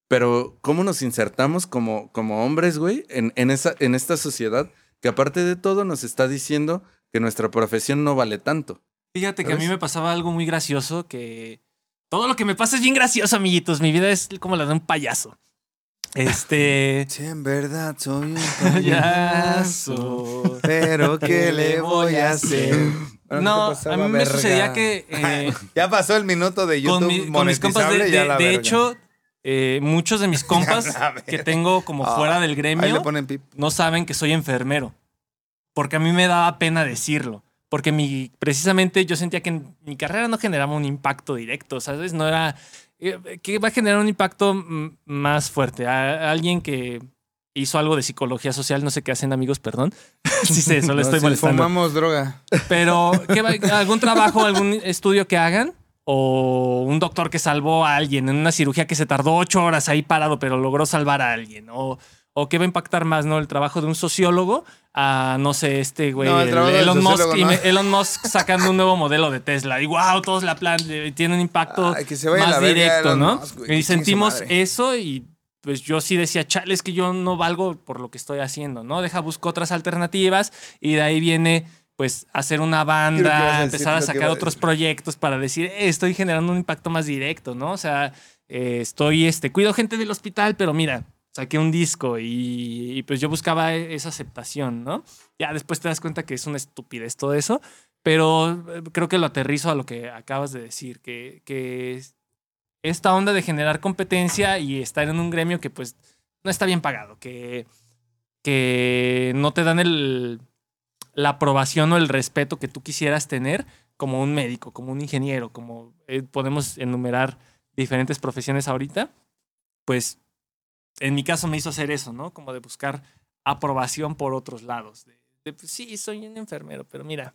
Pero ¿cómo nos insertamos como, como hombres, güey, en, en, esa, en esta sociedad que aparte de todo nos está diciendo que nuestra profesión no vale tanto? Fíjate que a mí me pasaba algo muy gracioso que todo lo que me pasa es bien gracioso, amiguitos. Mi vida es como la de un payaso. Este. Sí, en verdad soy un <laughs> payaso. Pero ¿qué le voy a hacer? <laughs> No, ¿qué pasaba, a mí me verga? sucedía que <laughs> eh, Ya pasó el minuto de YouTube con, mi- con mis compas, de, monetizable, ya de- la de hecho, eh, muchos de mis <laughs> compas que tengo como Ah, fuera del gremio no saben que soy enfermero. Porque a mí me daba pena decirlo. Porque mi, precisamente yo sentía que mi carrera no generaba un impacto directo, ¿sabes? No era... eh, que va a generar un impacto más fuerte. A, a alguien que hizo algo de psicología social, no sé qué hacen amigos, perdón. <laughs> sí sé, solo <laughs> No, estoy si molestando. Fumamos droga. Pero ¿qué va- algún trabajo, algún estudio que hagan o un doctor que salvó a alguien en una cirugía que se tardó ocho horas ahí parado, pero logró salvar a alguien. O, o qué va a impactar más, ¿no? El trabajo de un sociólogo a, no sé, este güey, No, el el trabajo del Elon, Musk, no. Elon Musk sacando un nuevo modelo de Tesla. Y wow, todos la plan, eh, tiene un impacto Ay, que se vaya a más la directo, Elon ¿no? Musk, güey, que y sentimos eso y pues yo sí decía, chale, es que yo no valgo por lo que estoy haciendo, ¿no? Deja, busco otras alternativas y de ahí viene pues hacer una banda, a empezar a sacar a otros proyectos para decir, "Eh, estoy generando un impacto más directo, ¿no? O sea, eh, estoy, este, cuido gente del hospital, pero mira, saqué un disco y, y, pues yo buscaba esa aceptación, ¿no? Ya después te das cuenta que es una estupidez todo eso, pero eh, creo que lo aterrizo a lo que acabas de decir, que, que es- esta onda de generar competencia y estar en un gremio que pues no está bien pagado, que, que no te dan el, la aprobación o el respeto que tú quisieras tener como un médico, como un ingeniero, como eh, podemos enumerar diferentes profesiones ahorita, pues en mi caso me hizo hacer eso, ¿no? Como de buscar aprobación por otros lados. De, de, pues, sí, soy un enfermero, pero mira,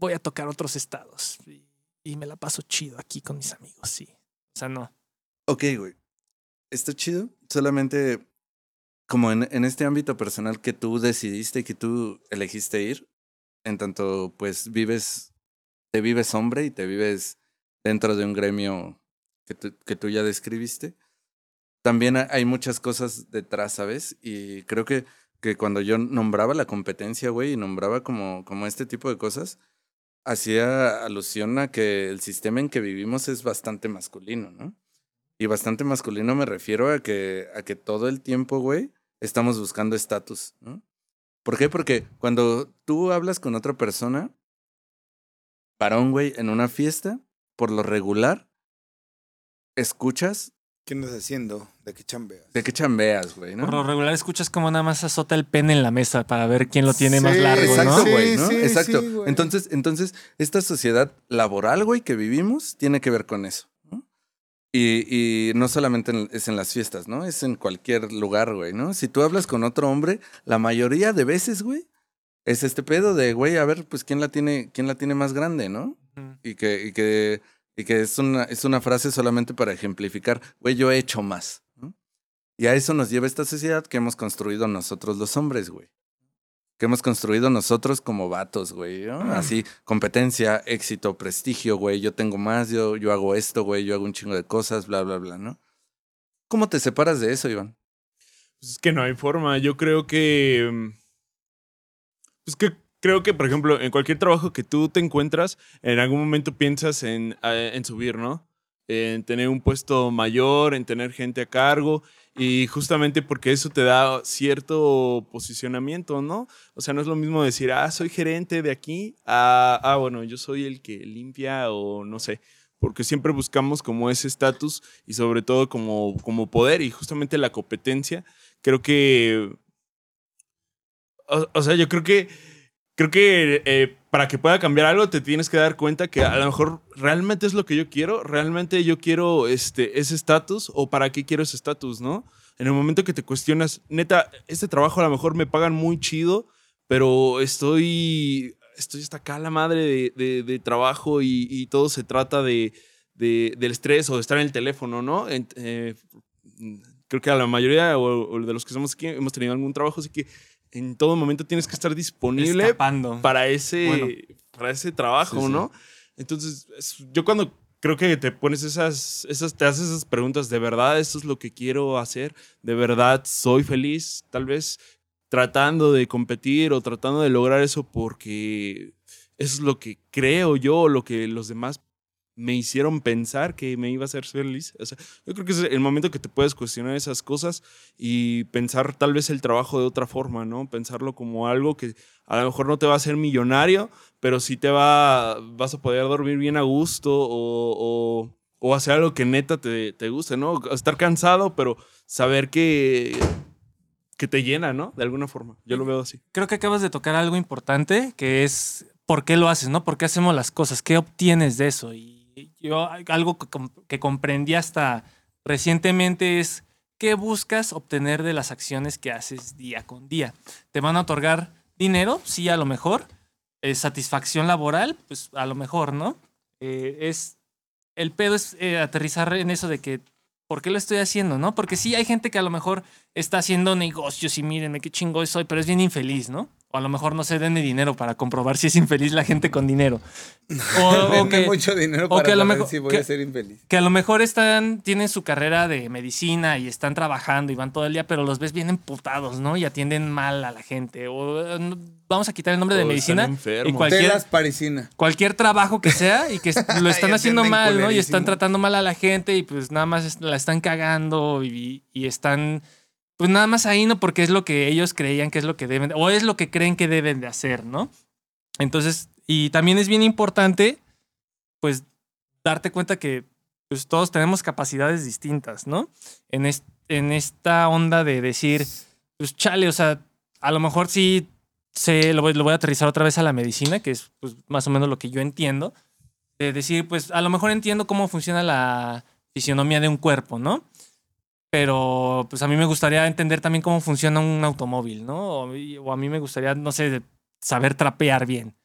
voy a tocar otros estados y, y me la paso chido aquí con mis amigos, sí. O sea, no. Ok, güey. Está chido. Solamente como en, en este ámbito personal que tú decidiste, que tú elegiste ir, en tanto pues vives, te vives hombre y te vives dentro de un gremio que tú, que tú ya describiste. También ha- hay muchas cosas detrás, ¿sabes? Y creo que, que cuando yo nombraba la competencia, güey, y nombraba como, como este tipo de cosas, hacía alusión a que el sistema en que vivimos es bastante masculino, ¿no? Y bastante masculino me refiero a que, a que todo el tiempo, güey, estamos buscando estatus, ¿no? ¿Por qué? Porque cuando tú hablas con otra persona, varón, güey, en una fiesta, por lo regular, escuchas ¿Qué andas haciendo? ¿De qué chambeas? de qué chambeas, güey, ¿no? Por lo regular escuchas como nada más azota el pene en la mesa para ver quién lo tiene más largo, Exacto, ¿no? güey, ¿no? Sí, Exacto. sí, güey. entonces, entonces, esta sociedad laboral, güey, que vivimos, tiene que ver con eso. Y, y no solamente en- es en las fiestas, ¿no? Es en cualquier lugar, güey, ¿no? Si tú hablas con otro hombre, la mayoría de veces, güey, es este pedo de, güey, a ver, pues quién la tiene, quién la tiene más grande, ¿no? Y que, y que, y que es una, es una frase solamente para ejemplificar, güey, yo he hecho más. ¿no? Y a eso nos lleva esta sociedad que hemos construido nosotros los hombres, güey. Que hemos construido nosotros como vatos, güey. ¿no? Así, competencia, éxito, prestigio, güey. Yo tengo más, yo, yo hago esto, güey. Yo hago un chingo de cosas, bla, bla, bla, ¿no? ¿Cómo te separas de eso, Iván? Pues es que no hay forma. Yo creo que. mm, Pues que creo que, por ejemplo, en cualquier trabajo que tú te encuentras, en algún momento piensas en, eh, en subir, ¿no? En tener un puesto mayor, en tener gente a cargo. Y justamente porque eso te da cierto posicionamiento, ¿no? O sea, no es lo mismo decir, ah, soy gerente de aquí, a, ah, bueno, yo soy el que limpia o no sé. Porque siempre buscamos como ese estatus y sobre todo como, como poder y justamente la competencia Creo que. O, o sea, yo creo que. Creo que eh, para que pueda cambiar algo te tienes que dar cuenta que a lo mejor realmente es lo que yo quiero, realmente yo quiero este, ese estatus o para qué quiero ese estatus, ¿no? En el momento que te cuestionas, neta, este trabajo a lo mejor me pagan muy chido, pero estoy, estoy hasta acá la madre de, de- trabajo y, y todo se trata de, de- del estrés o de estar en el teléfono, ¿no? Eh, creo que a la mayoría o, o de los que estamos aquí hemos tenido algún trabajo, así que en todo momento tienes que estar disponible Escapando. para ese, Bueno. para ese trabajo, Sí, sí. ¿no? Entonces, es- yo cuando creo que te pones esas, esas, te haces esas preguntas, ¿de verdad esto es lo que quiero hacer? ¿De verdad soy feliz? Tal vez tratando de competir o tratando de lograr eso porque eso es lo que creo yo, lo que los demás me hicieron pensar que me iba a hacer feliz. O sea, yo creo que es el momento que te puedes cuestionar esas cosas y pensar tal vez el trabajo de otra forma, ¿no? Pensarlo como algo que a lo mejor no te va a hacer millonario, pero sí te va, vas a poder dormir bien a gusto o, o- o hacer algo que neta te, te guste, ¿no? Estar cansado, pero saber que, que te llena, ¿no? De alguna forma. Yo lo veo así. Creo que acabas de tocar algo importante, que es por qué lo haces, ¿no? ¿Por qué hacemos las cosas? ¿Qué obtienes de eso? Y yo algo que, com- que comprendí hasta recientemente es qué buscas obtener de las acciones que haces día con día. ¿Te van a otorgar dinero? Sí, a lo mejor. Eh, ¿Satisfacción laboral? Pues a lo mejor, ¿no? Eh, es, el pedo es eh, aterrizar en eso de que, ¿por qué lo estoy haciendo, no? Porque sí hay gente que a lo mejor está haciendo negocios y mírenme qué chingo soy, pero es bien infeliz, ¿no? O a lo mejor no se denme dinero para comprobar si es infeliz la gente con dinero. <laughs> O, o que, mucho dinero o para que a lo mejor- si voy que- a ser infeliz. que a lo mejor están, tienen su carrera de medicina y están trabajando y van todo el día, pero los ves bien emputados, ¿no? Y atienden mal a la gente. O no- vamos a quitar el nombre de medicina y enfermos. cualquier, Telas parisina. cualquier trabajo que sea y que <laughs> lo están haciendo mal, ¿no? Y están tratando mal a la gente y pues nada más la están cagando y, y están pues nada más ahí, ¿no? Porque es lo que ellos creían que es lo que deben, o es lo que creen que deben de hacer, ¿no? Entonces, y también es bien importante, pues, darte cuenta que pues todos tenemos capacidades distintas, ¿no? En, es- en esta onda de decir, pues chale, o sea, a lo mejor sí se, lo, voy, lo voy a aterrizar otra vez a la medicina, que es pues, más o menos lo que yo entiendo. De decir, pues a lo mejor entiendo cómo funciona la fisionomía de un cuerpo, ¿no? Pero pues a mí me gustaría entender también cómo funciona un automóvil, ¿no? O, a mí me gustaría, no sé, saber trapear bien.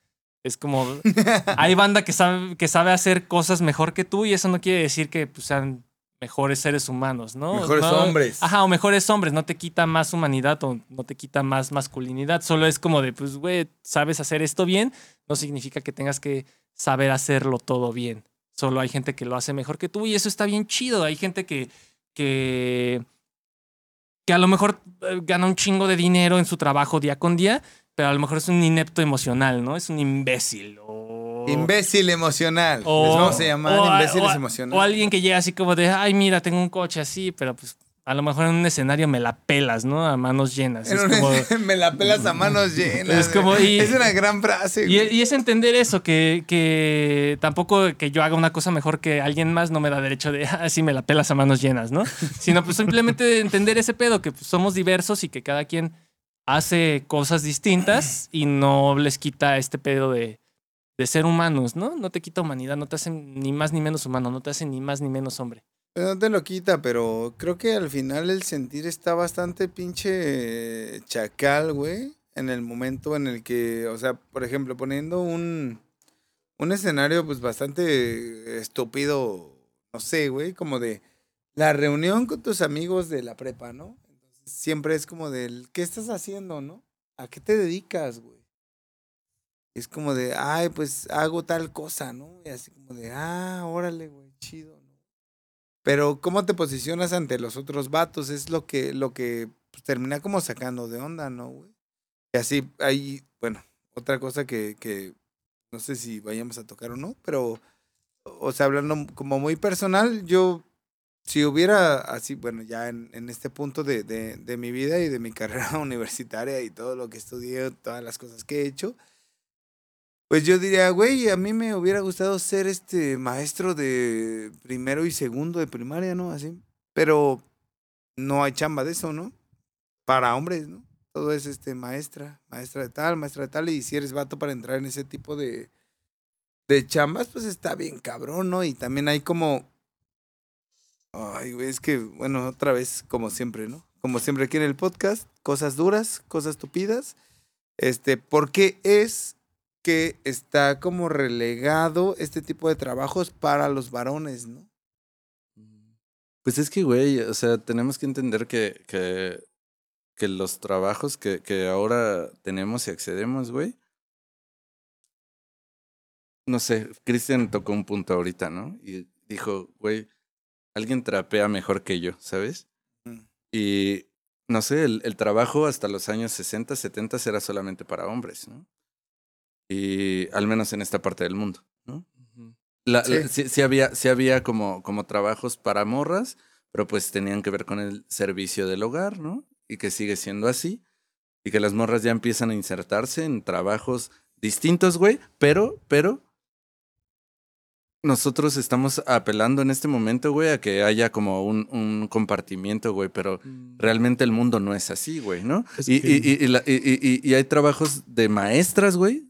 Es como, <laughs> hay banda que sabe, que sabe hacer cosas mejor que tú y eso no quiere decir que pues, sean mejores seres humanos, ¿no? Mejores No- hombres. Ajá, o mejores hombres, no te quita más humanidad o no te quita más masculinidad, solo es como de, pues, güey, sabes hacer esto bien, no significa que tengas que saber hacerlo todo bien. Solo hay gente que lo hace mejor que tú y eso está bien chido. Hay gente que, que, que a lo mejor eh, gana un chingo de dinero en su trabajo día con día, pero a lo mejor es un inepto emocional, ¿no? Es un imbécil o... Imbécil emocional. O- Les vamos a llamar o imbéciles o emocionales. O alguien que llega así como de, ay, mira, tengo un coche así, pero pues a lo mejor en un escenario me la pelas, ¿no? A manos llenas. En Es como- <laughs> Me la pelas a manos llenas. Es como- y- es una gran frase. y, y es entender eso, que, que tampoco que yo haga una cosa mejor que alguien más no me da derecho de, <laughs> ah, sí, me la pelas a manos llenas, ¿no? <laughs> Sino pues simplemente entender ese pedo, que pues, somos diversos y que cada quien hace cosas distintas y no les quita este pedo de, de ser humanos, ¿no? No te quita humanidad, no te hacen ni más ni menos humano, no te hacen ni más ni menos hombre. No te lo quita, pero creo que al final el sentir está bastante pinche chacal, güey. En el momento en el que, o sea, por ejemplo, poniendo un, un escenario pues bastante estúpido, no sé, güey, como de la reunión con tus amigos de la prepa, ¿no? Entonces, siempre es como del, ¿qué estás haciendo, no? ¿A qué te dedicas, güey? Es como de, ay, pues hago tal cosa, ¿no? Y así como de, ah, órale, güey, chido. Pero cómo te posicionas ante los otros vatos es lo que, lo que pues, termina como sacando de onda, ¿no, güey? Y así hay, bueno, otra cosa que, que no sé si vayamos a tocar o no, pero, o sea, hablando como muy personal, yo, si hubiera así, bueno, ya en, en este punto de, de, de mi vida y de mi <laughs> carrera universitaria y todo lo que estudié, todas las cosas que he hecho, pues yo diría, güey, a mí me hubiera gustado ser este maestro de primero y segundo de primaria, ¿no? Así. Pero no hay chamba de eso, ¿no? para hombres, ¿no? Todo es este maestra, maestra de tal, maestra de tal, y si eres vato para entrar en ese tipo de, de chambas, pues está bien cabrón, ¿no? Y también hay como... Ay, güey, es que, bueno, otra vez, como siempre, ¿no? Como siempre aquí en el podcast, cosas duras, cosas tupidas. Este, ¿por qué es que está como relegado este tipo de trabajos para los varones, ¿no? Pues es que, güey, o sea, tenemos que entender que, que, que los trabajos que, que ahora tenemos y accedemos, güey. No sé, Cristian tocó un punto ahorita, ¿no? Y dijo, güey, alguien trapea mejor que yo, ¿sabes? Mm. Y no sé, el, el trabajo hasta los años 60, 70 era solamente para hombres, ¿no? Y al menos en esta parte del mundo, ¿no? La- Sí. la- sí, sí había, sí había como, como trabajos para morras, pero pues tenían que ver con el servicio del hogar, ¿no? Y que sigue siendo así. Y que las morras ya empiezan a insertarse en trabajos distintos, güey, pero, pero nosotros estamos apelando en este momento, güey, a que haya como un, un compartimiento, güey, pero realmente el mundo no es así, güey, ¿no? Es Y, que- y- y- y la- y- y- y- y hay trabajos de maestras, güey,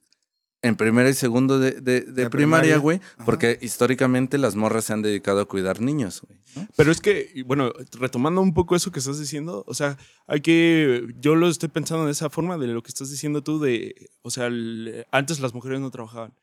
en primero y segundo de, de- de De primaria, güey, porque históricamente las morras se han dedicado a cuidar niños, güey. ¿no? Pero es que, bueno, retomando un poco eso que estás diciendo, o sea, hay que, yo lo estoy pensando de esa forma, de lo que estás diciendo tú, de, o sea, el- antes las mujeres no trabajaban.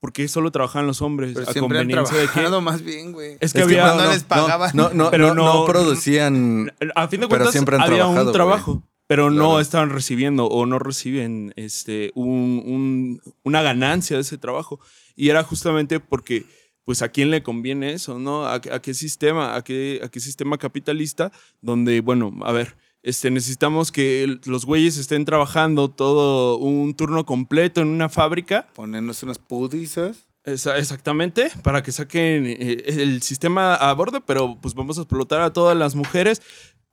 ¿Por qué solo trabajaban los hombres? Pero a siempre han conveniencia de trabajado más bien, güey. Es que Es había- no, no, les pagaban. No, no, Pero no, producían. que, a fin de Pero cuentas, siempre han había trabajado, un trabajo. Pero no Claro. estaban recibiendo o no reciben este, un, un- una ganancia de ese trabajo. Y era justamente porque, pues, ¿a quién le conviene eso, no? ¿A, a qué sistema? ¿A qué, ¿A qué sistema capitalista? Donde, bueno, a ver, este, necesitamos que el- los güeyes estén trabajando todo un turno completo en una fábrica. Ponernos unas pudizas. Esa- exactamente, para que saquen eh, el sistema a borde, pero pues vamos a explotar a todas las mujeres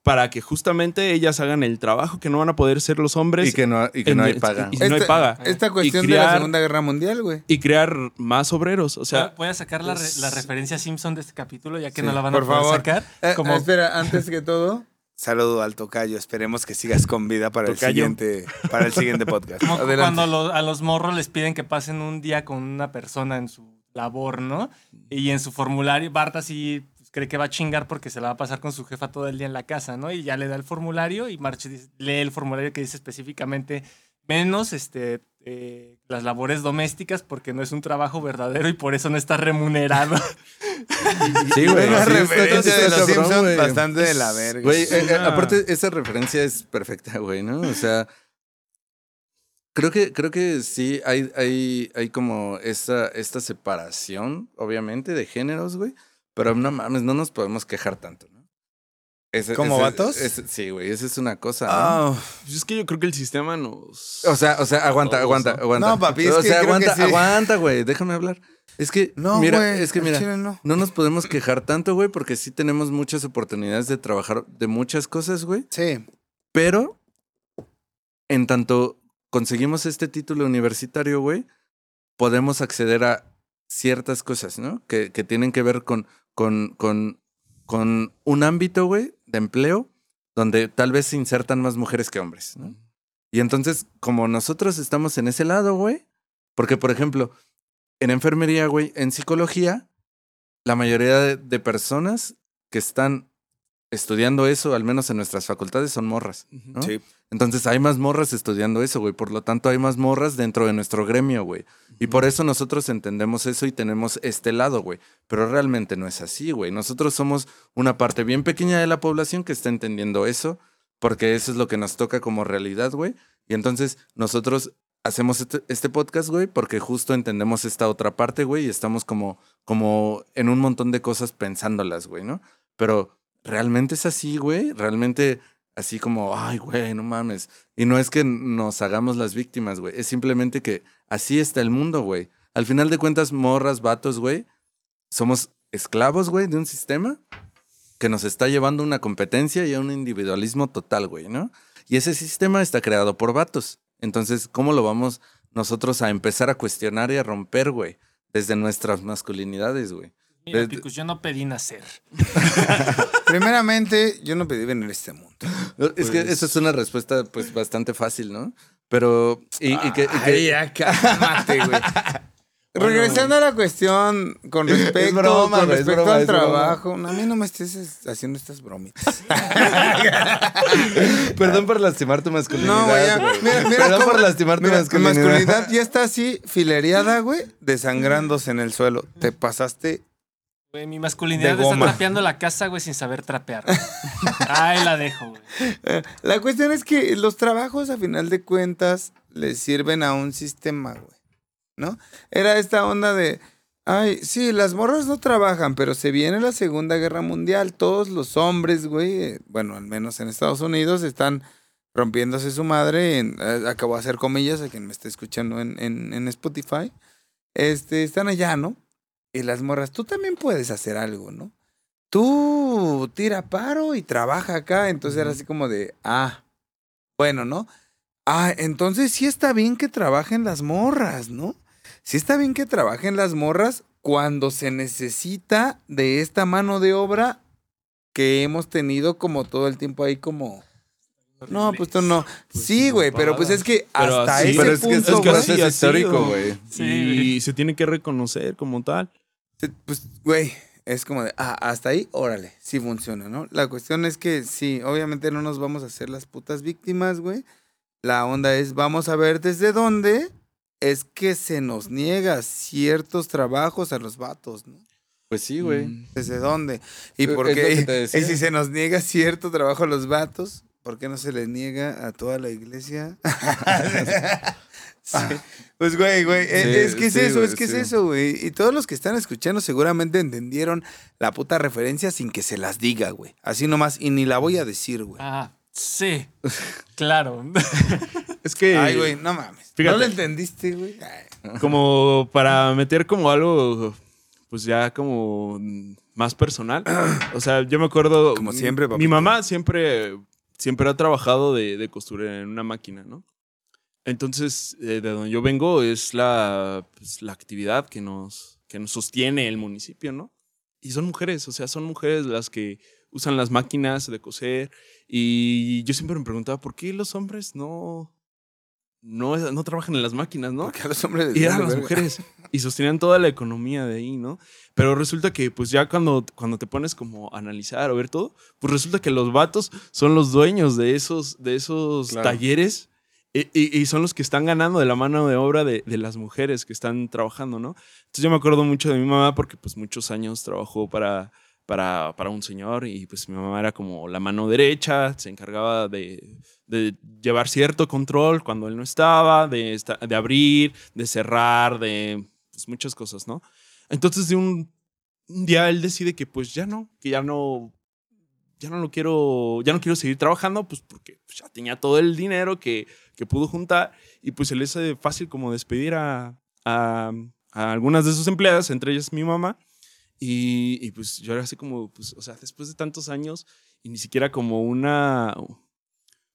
para que justamente ellas hagan el trabajo que no van a poder ser los hombres Y que no, y que en- no hay paga. y- no hay paga. Esta cuestión de la Segunda Guerra Mundial, güey. y crear más obreros. O sea, voy a sacar la, re- la referencia Simpson de este capítulo, ya que Sí, no la van por a poder favor. sacar. Eh, Como, Espera, antes que todo, <laughs> saludo al tocayo. Esperemos que sigas con vida para el siguiente, para el siguiente podcast. como Adelante. cuando lo- a los morros les piden que pasen un día con una persona en su labor, ¿no? Y en su formulario, Bart así pues, cree que va a chingar porque se la va a pasar con su jefa todo el día en la casa, ¿no? Y ya le da el formulario y March dice- lee el formulario que dice específicamente menos este, eh, las labores domésticas porque no es un trabajo verdadero y por eso no está remunerado. <laughs> Sí, güey. Una sí, referencia de los Simpsons bastante de la verga. Güey, eh, eh, aparte, esa referencia es perfecta, güey, ¿no? O sea, creo que, creo que sí hay, hay, hay como esta, esta separación, obviamente, de géneros, güey. Pero no mames, no nos podemos quejar tanto, ¿no? Ese- ¿Como ese- vatos? ese- sí, güey, esa es una cosa. ¿no? Ah, es que yo creo que el sistema nos. O sea, o sea, aguanta, Todos, aguanta, ¿no? aguanta. No, papi, es o que sea, creo que aguanta, sí. aguanta, güey, déjame hablar. Es que, no, mira, güey, es que mira, chile no. no nos podemos quejar tanto, güey, porque sí tenemos muchas oportunidades de trabajar de muchas cosas, güey. Sí. Pero, en tanto conseguimos este título universitario, güey, podemos acceder a ciertas cosas, ¿no? Que, que tienen que ver con, con, con, con un ámbito, güey, de empleo, donde tal vez se insertan más mujeres que hombres, ¿no? Y entonces, como nosotros estamos en ese lado, güey, porque, por ejemplo, en enfermería, güey, en psicología, la mayoría de, de personas que están estudiando eso, al menos en nuestras facultades, son morras, ¿no? Sí. Entonces hay más morras estudiando eso, güey. Por lo tanto, hay más morras dentro de nuestro gremio, güey. Y por eso nosotros entendemos eso y tenemos este lado, güey. Pero realmente no es así, güey. Nosotros somos una parte bien pequeña de la población que está entendiendo eso, porque eso es lo que nos toca como realidad, güey. Y entonces nosotros hacemos este, este podcast, güey, porque justo entendemos esta otra parte, güey, y estamos como, como en un montón de cosas pensándolas, güey, ¿no? Pero realmente es así, güey. Realmente así como, ay, güey, no mames. Y no es que nos hagamos las víctimas, güey. Es simplemente que así está el mundo, güey. Al final de cuentas, morras, vatos, güey, somos esclavos, güey, de un sistema que nos está llevando a una competencia y a un individualismo total, güey, ¿no? Y ese sistema está creado por vatos. Entonces, ¿cómo lo vamos nosotros a empezar a cuestionar y a romper, güey? Desde nuestras masculinidades, güey. Mira, De- Picus, yo no pedí nacer. <laughs> Primeramente, yo no pedí venir a este mundo. Es que esa es una respuesta pues bastante fácil, ¿no? Pero... Y, y que, y que- Ay, ya, cálmate, güey. <laughs> Regresando a la cuestión con <laughs> respecto, broma, con güey, es respecto broma, al trabajo, no, a mí no me estés es- haciendo estas bromitas. Perdón por lastimar tu masculinidad. No, güey. Mira, mira Perdón cómo- por lastimar tu mira, masculinidad. masculinidad ya está así, filereada, güey, desangrándose en el suelo. Te pasaste. Güey, mi masculinidad De está goma. trapeando la casa, güey, sin saber trapear. Ahí la dejo, güey. Eh, La cuestión es que los trabajos, a final de cuentas, le sirven a un sistema, güey. ¿No? Era esta onda de. Ay, sí, las morras no trabajan, pero se viene la Segunda Guerra Mundial. Todos los hombres, güey, bueno, al menos en Estados Unidos, están rompiéndose su madre. En, eh, acabo de hacer comillas a quien me esté escuchando en, en, en Spotify. Este, están allá, ¿no? Y las morras, tú también puedes hacer algo, ¿no? Tú tira paro y trabaja acá. Entonces era así como de, ah, bueno, ¿no? Ah, entonces sí está bien que trabajen las morras, ¿no? Sí está bien que trabajen las morras cuando se necesita de esta mano de obra que hemos tenido como todo el tiempo ahí como... No, pues tú no. Pues sí, güey, pero pues es que Pero hasta así- ese Pero es que, punto, es que güey, así es ha histórico, güey. Sí, y se tiene que reconocer como tal. Pues, güey, es como de, ah, hasta ahí, órale, sí funciona, ¿no? La cuestión es que sí, obviamente no nos vamos a hacer las putas víctimas, güey. La onda es, vamos a ver desde dónde es que se nos niega ciertos trabajos a los vatos, ¿no? Pues sí, güey. Mm. ¿Desde dónde? ¿Y por qué? <laughs> Y si se nos niega cierto trabajo a los vatos, ¿por qué no se le niega a toda la iglesia? <laughs> <laughs> Sí. Pues, güey, güey, eh, Sí, es que es sí, eso, güey, es que sí. es eso, güey. Y todos los que están escuchando seguramente entendieron la puta referencia sin que se las diga, güey. Así nomás, y ni la voy a decir, güey. Ah, sí. Claro. <laughs> Es que, Ay, güey, no mames. ¿No Fíjate. lo entendiste, güey? Ay. como para meter como algo, pues ya como más personal. O sea, yo me acuerdo. Como siempre, Mi papito. mamá siempre, siempre ha trabajado de, de costurera en una máquina, ¿no? Entonces, eh, de donde yo vengo es la, pues, la actividad que nos, que nos sostiene el municipio, ¿no? Y son mujeres, o sea, son mujeres las que usan las máquinas de coser. Y yo siempre me preguntaba, ¿por qué los hombres no, no, no trabajan en las máquinas, no? Porque a los hombres Y eran las verga. mujeres. Y sostenían toda la economía de ahí, ¿no? Pero resulta que, pues ya cuando, cuando te pones como a analizar o ver todo, pues resulta que los vatos son los dueños de esos, de esos Claro. talleres y, y- y son los que están ganando de la mano de obra de, de las mujeres que están trabajando, ¿no? Entonces yo me acuerdo mucho de mi mamá porque pues muchos años trabajó para, para, para un señor y pues mi mamá era como la mano derecha, se encargaba de, de llevar cierto control cuando él no estaba, de, de abrir, de cerrar, de pues, muchas cosas, ¿no? Entonces de un, un día él decide que pues ya no, que ya no, ya no lo quiero, ya no quiero seguir trabajando, pues porque pues, ya tenía todo el dinero que, que pudo juntar y pues se le hace fácil como despedir a, a, a algunas de sus empleadas, entre ellas mi mamá. Y, y, pues yo era así como, pues, o sea, después de tantos años y ni siquiera como una,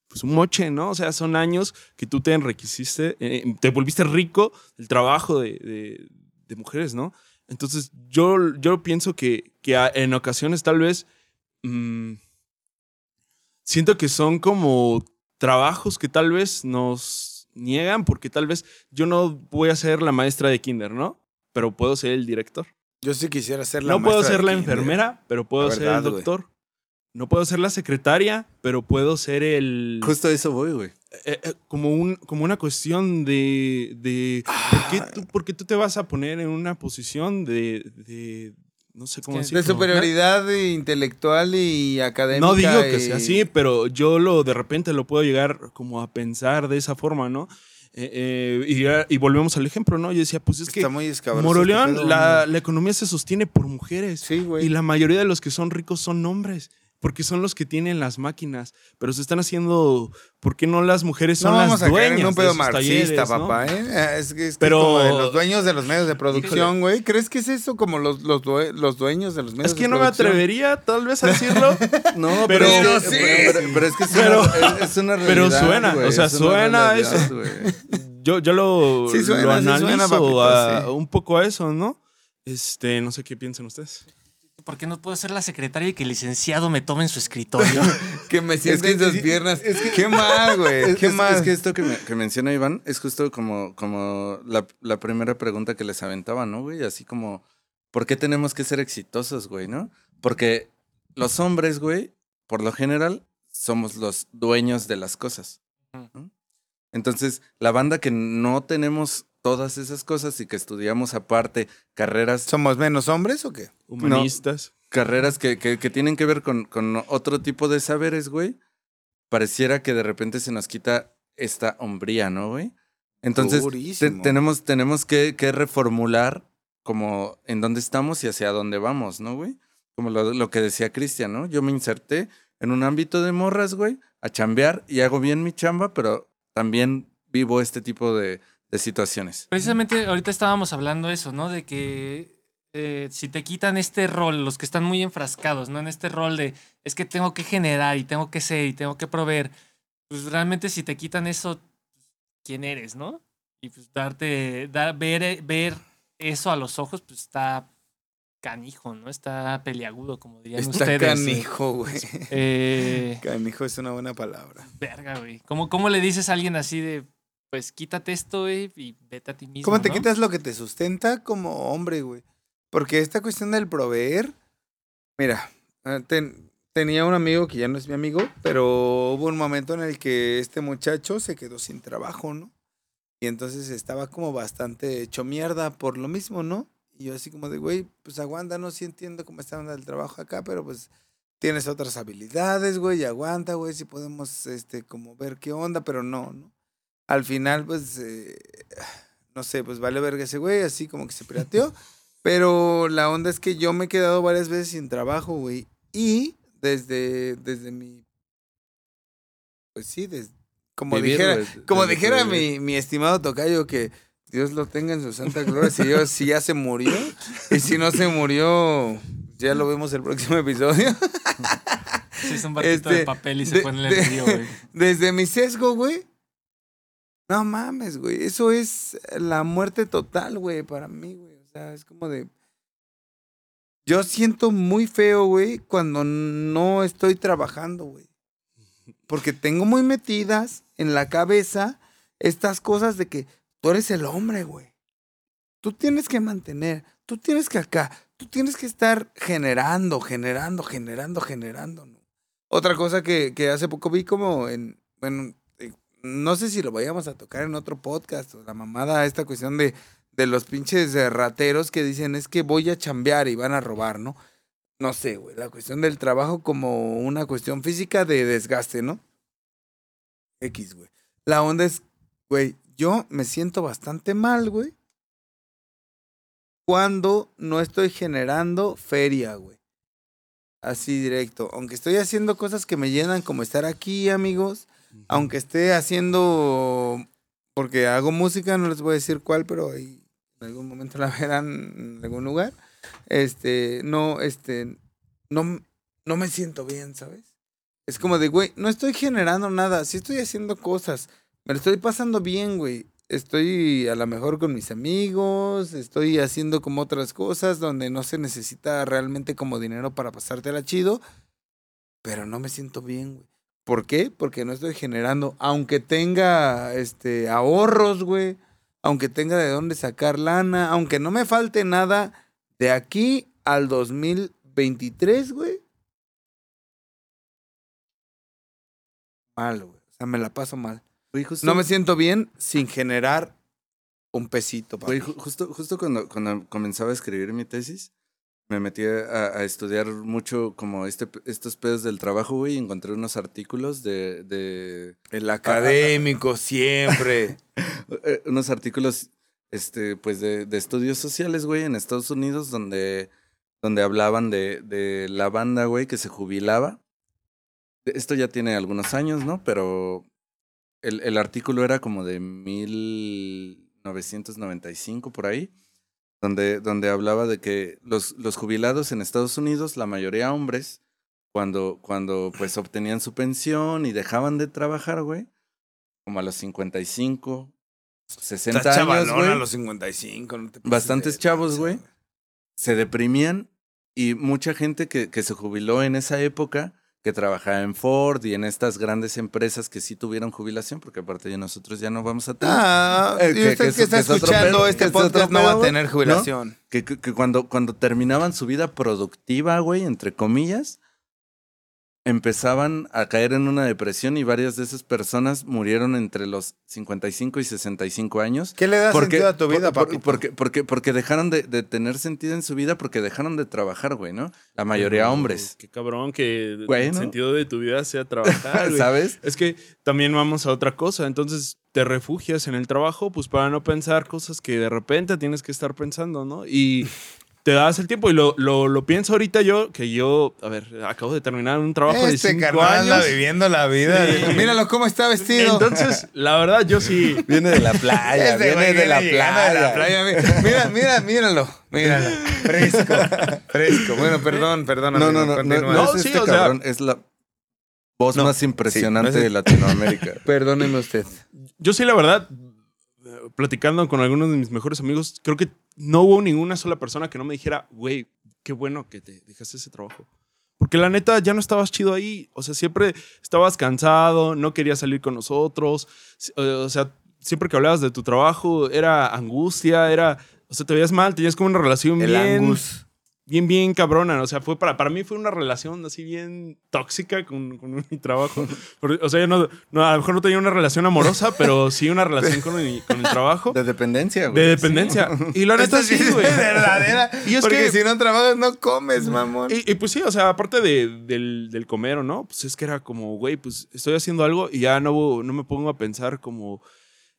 pues un moche, ¿no? O sea, son años que tú te enriqueciste, eh, te volviste rico del trabajo de, de- de mujeres, ¿no? Entonces yo, yo pienso que, que en ocasiones tal vez mm, siento que son como trabajos que tal vez nos niegan porque tal vez yo no voy a ser la maestra de kinder, ¿no? Pero puedo ser el director. Yo sí quisiera ser la No puedo ser de la kinder. enfermera, pero puedo La ser verdad, el güey. doctor. No puedo ser la secretaria, pero puedo ser el... Justo a eso voy, güey. eh, eh, como, un, como una cuestión de... de ¿por, qué tú, por qué tú te vas a poner en una posición de... de no sé cómo que- decirlo. De superioridad intelectual y académica. No digo que y- sea así, pero yo lo de repente lo puedo llegar como a pensar de esa forma, ¿no? Eh, eh, y, volvemos al ejemplo, ¿no? Yo decía, pues es que Está muy escabroso Moroleón, este la, la economía se sostiene por mujeres. Sí, güey. Y la mayoría de los que son ricos son hombres. Porque son los que tienen las máquinas. Pero se están haciendo. ¿Por qué no las mujeres son no las vamos a caer dueñas? en un de pedo esos marxista, talleres, ¿no? papá, ¿eh? Es que es, que Pero- es como de los dueños de los medios de producción, güey. ¿Crees que es eso como los, los, los dueños de los medios Es de que no me producción? atrevería tal vez a decirlo. <laughs> No, Pero- pero, es que, Sí. pero, pero- pero es que es, Pero- una, es, es una <laughs> pero realidad, suena, güey, o sea, es suena realidad, eso. yo, yo lo, Sí suena, lo sí suena, analizo papito, a- sí. un poco a eso, ¿no? Este, no sé qué piensan ustedes. ¿Por qué no puedo ser la secretaria y que el licenciado me tome en su escritorio? <laughs> Que me sienten que- sus piernas. es que- ¿Qué más, güey? Es, ¿Qué es- más? es que esto que, me- que menciona Iván es justo como, como la, la primera pregunta que les aventaba, ¿no, güey? Así como, ¿por qué tenemos que ser exitosos, güey, no? Porque los hombres, güey, por lo general, somos los dueños de las cosas. ¿no? Entonces, la banda que no tenemos todas esas cosas y que estudiamos aparte carreras ¿Somos menos hombres o qué? Humanistas. carreras que, que, que tienen que ver con, con otro tipo de saberes, güey, pareciera que de repente se nos quita esta hombría, ¿no, güey? Entonces, te- tenemos, tenemos que, que reformular como en dónde estamos y hacia dónde vamos, ¿no, güey? Como lo, lo que decía Cristian, ¿no? Yo me inserté en un ámbito de morras, güey, a chambear y hago bien mi chamba, pero también vivo este tipo de, de situaciones. Precisamente ahorita estábamos hablando eso, ¿no? De que eh, si te quitan este rol, los que están muy enfrascados, ¿no? En este rol de es que tengo que generar y tengo que ser y tengo que proveer, pues realmente si te quitan eso, ¿quién eres, no? Y pues darte, dar, ver, ver eso a los ojos, pues está canijo, ¿no? Está peliagudo, como dirían Está ustedes. canijo, güey. Eh, <laughs> Canijo es una buena palabra. verga, güey. ¿Cómo, ¿Cómo le dices a alguien así de, pues quítate esto, güey, y vete a ti mismo? ¿Cómo te ¿no? quitas lo que te sustenta como hombre, güey? Porque esta cuestión del proveer, mira, ten- tenía un amigo que ya no es mi amigo, pero hubo un momento en el que este muchacho se quedó sin trabajo, ¿no? Y entonces estaba como bastante hecho mierda por lo mismo, ¿no? Y yo así como de, güey, pues aguanta, no sí entiendo cómo está el trabajo acá, pero pues tienes otras habilidades, güey, y aguanta, güey, si podemos, este, como ver qué onda, pero no, ¿no? Al final, pues, eh, no sé, pues vale verga ese güey, así como que se pirateó. <laughs> Pero la onda es que yo me he quedado varias veces sin trabajo, güey. Y desde, desde mi. Pues sí, des- como Vivir, dijera, como desde dijera mi, mi estimado Tocayo, que Dios lo tenga en su santa gloria. Si, yo, si ya se murió, y si no se murió, ya lo vemos el próximo episodio. <laughs> Sí, es un barquito de Este, papel y se de- pone en de- el río, güey. <laughs> Desde mi sesgo, güey. No mames, güey. Eso es la muerte total, güey, para mí, güey. O sea, es como de. Yo siento muy feo, güey, cuando no estoy trabajando, güey. Porque tengo muy metidas en la cabeza estas cosas de que tú eres el hombre, güey. Tú tienes que mantener, tú tienes que acá, tú tienes que estar generando, generando, generando, generando, ¿no? Otra cosa que, que hace poco vi como en, bueno, eh, no sé si lo vayamos a tocar en otro podcast o la mamada, esta cuestión de, de los pinches rateros que dicen es que voy a chambear y van a robar, ¿no? No sé, güey, la cuestión del trabajo como una cuestión física de desgaste, ¿no? X, güey. La onda es, güey, yo me siento bastante mal, güey, cuando no estoy generando feria, güey. Así directo. Aunque estoy haciendo cosas que me llenan, como estar aquí, amigos. Aunque esté haciendo. Porque hago música, no les voy a decir cuál, pero en algún momento la <laughs> verán en algún lugar. Este, no, este, no, no me siento bien, ¿sabes? Es como de, güey, no estoy generando nada, sí estoy haciendo cosas, me lo estoy pasando bien, güey. Estoy a lo mejor con mis amigos, estoy haciendo como otras cosas donde no se necesita realmente como dinero para pasártela chido, pero no me siento bien, güey. ¿Por qué? Porque no estoy generando, aunque tenga este ahorros, güey, aunque tenga de dónde sacar lana, aunque no me falte nada de aquí al 2023, güey. Mal, güey. O sea, me la paso mal. Güey, justo- No me siento bien sin generar un pesito. Papi. justo, justo cuando, cuando comenzaba a escribir mi tesis, me metí a, a estudiar mucho como este, estos pedos del trabajo, güey, y encontré unos artículos de, de El académico siempre. <laughs> eh, unos artículos, este, pues de, de estudios sociales, güey, en Estados Unidos, donde, donde hablaban de, de la banda, güey, que se jubilaba. Esto ya tiene algunos años, ¿no? Pero el, el artículo era como de 1995, por ahí, donde, donde hablaba de que los, los jubilados en Estados Unidos, la mayoría hombres, cuando, cuando pues obtenían su pensión y dejaban de trabajar, güey, como a los 55, 60 Estás años, chavalón a güey. los 55. no te Bastantes chavos, güey. se deprimían y mucha gente que, que se jubiló en esa época, que trabajaba en Ford y en estas grandes empresas que sí tuvieron jubilación, porque aparte de nosotros ya no vamos a tener. Ah, Eh, y que- usted que que, es- está que es otro escuchando este es podcast no va a tener jubilación. Que cuando, cuando terminaban su vida productiva, güey, entre comillas, empezaban a caer en una depresión y varias de esas personas murieron entre los 55 y 65 años. ¿Qué le da Porque, sentido a tu vida, por- papi? porque, porque, porque dejaron de, de tener sentido en su vida porque dejaron de trabajar, güey, ¿no? La mayoría hombres. Qué cabrón que Güey, el ¿no? sentido de tu vida sea trabajar, <laughs> güey. ¿Sabes? Es que también vamos a otra cosa. Entonces te refugias en el trabajo, pues para no pensar cosas que de repente tienes que estar pensando, ¿no? Y te das el tiempo. Y lo, lo, lo pienso ahorita yo, que yo, a ver, acabo de terminar un trabajo de Este cinco carnal anda años. viviendo la vida. Sí. <laughs> Míralo cómo está vestido. Entonces, la verdad, yo sí. Viene de la playa, Este viene de la de playa. Mira, mira, míralo. Míralo. Fresco. Fresco. Bueno, perdón, perdón. No, amigo, no, no, no, es sí, este o sea- cabrón, es la voz No, más impresionante sí, no es- de Latinoamérica. Perdóneme usted. Yo sí, la verdad, platicando con algunos de mis mejores amigos, creo que no hubo ninguna sola persona que no me dijera, güey, qué bueno que te dejaste ese trabajo. Porque la neta ya no estabas chido ahí. O sea, siempre estabas cansado, no querías salir con nosotros. eh, O sea, siempre que hablabas de tu trabajo era angustia, era. O sea, te veías mal, tenías como una relación El bien. Angus. Bien, bien cabrona. O sea, fue para, para mí fue una relación así bien tóxica con, con mi trabajo. <laughs> Porque, o sea, yo no, no, a lo mejor no tenía una relación amorosa, <laughs> pero sí una relación con mi- con el trabajo. De dependencia, güey. De dependencia. Y la neta sí, es güey. verdadera. <laughs> Y es porque que- si no trabajas, no comes, mamón. Y, y pues sí, o sea, aparte de- del, del comer o no, pues es que era como, güey, pues estoy haciendo algo y ya no, no me pongo a pensar como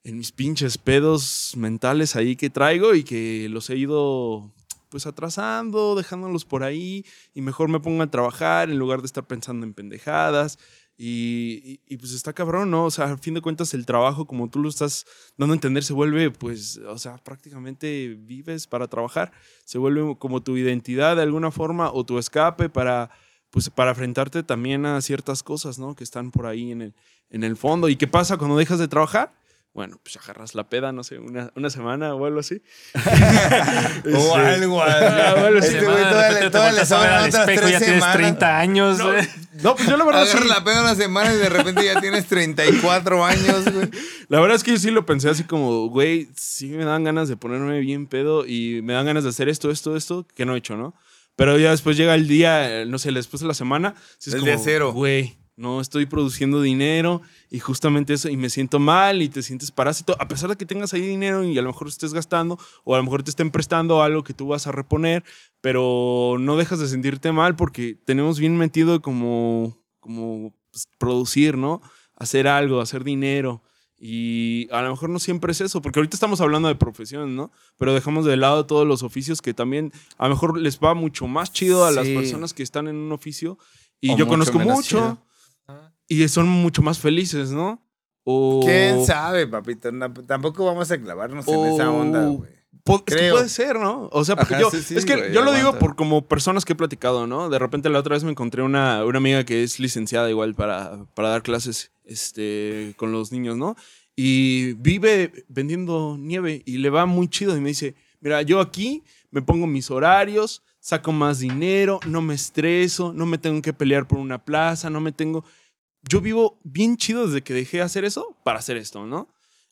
en mis pinches pedos mentales ahí que traigo y que los he ido pues atrasando, dejándolos por ahí y mejor me pongo a trabajar en lugar de estar pensando en pendejadas. Y, y- pues está cabrón, ¿no? O sea, a fin de cuentas el trabajo, como tú lo estás dando a entender, se vuelve, pues, o sea, prácticamente vives para trabajar. Se vuelve como tu identidad de alguna forma o tu escape para, pues, para enfrentarte también a ciertas cosas, ¿no? Que están por ahí en el, en el fondo. ¿Y qué pasa cuando dejas de trabajar? Bueno, pues agarras la peda, no sé, una, una semana o algo así. <laughs> <laughs> O algo así. Ah, bueno, sí. Este Semana, güey todavía todavía le sobran otras espejo, tres ya tienes semanas. 30 años. No, güey. no, pues yo la verdad sí. Agarras la peda una semana y de repente ya tienes 34 años, güey. La verdad es que yo sí lo pensé así como, güey, sí me dan ganas de ponerme bien pedo y me dan ganas de hacer esto, esto, esto, que no he hecho, ¿no? Pero ya después llega el día, eh, no sé, después de la semana, sí es El como, día cero. Güey, no estoy produciendo dinero y justamente eso, y me siento mal y te sientes parásito, a pesar de que tengas ahí dinero y a lo mejor estés gastando o a lo mejor te estén prestando algo que tú vas a reponer, pero no dejas de sentirte mal porque tenemos bien metido como, como pues, producir, ¿no? Hacer algo, hacer dinero. Y a lo mejor no siempre es eso, porque ahorita estamos hablando de profesión, ¿no? Pero dejamos de lado todos los oficios que también a lo mejor les va mucho más chido a las personas que están en un oficio. Y O yo conozco mucho. chido. Y son mucho más felices, ¿no? O, ¿Quién sabe, papito? No, tampoco vamos a clavarnos en esa onda, güey. po- es que puede ser, ¿no? O sea, porque Ajá, yo, sí, sí, es que yo lo digo por como personas que he platicado, ¿no? De repente la otra vez me encontré una, una amiga que es licenciada igual para, para dar clases este, con los niños, ¿no? Y vive vendiendo nieve y le va muy chido y me dice, mira, yo aquí me pongo mis horarios, saco más dinero, no me estreso, no me tengo que pelear por una plaza, no me tengo... Yo vivo bien chido desde que dejé de hacer eso para hacer esto, ¿no?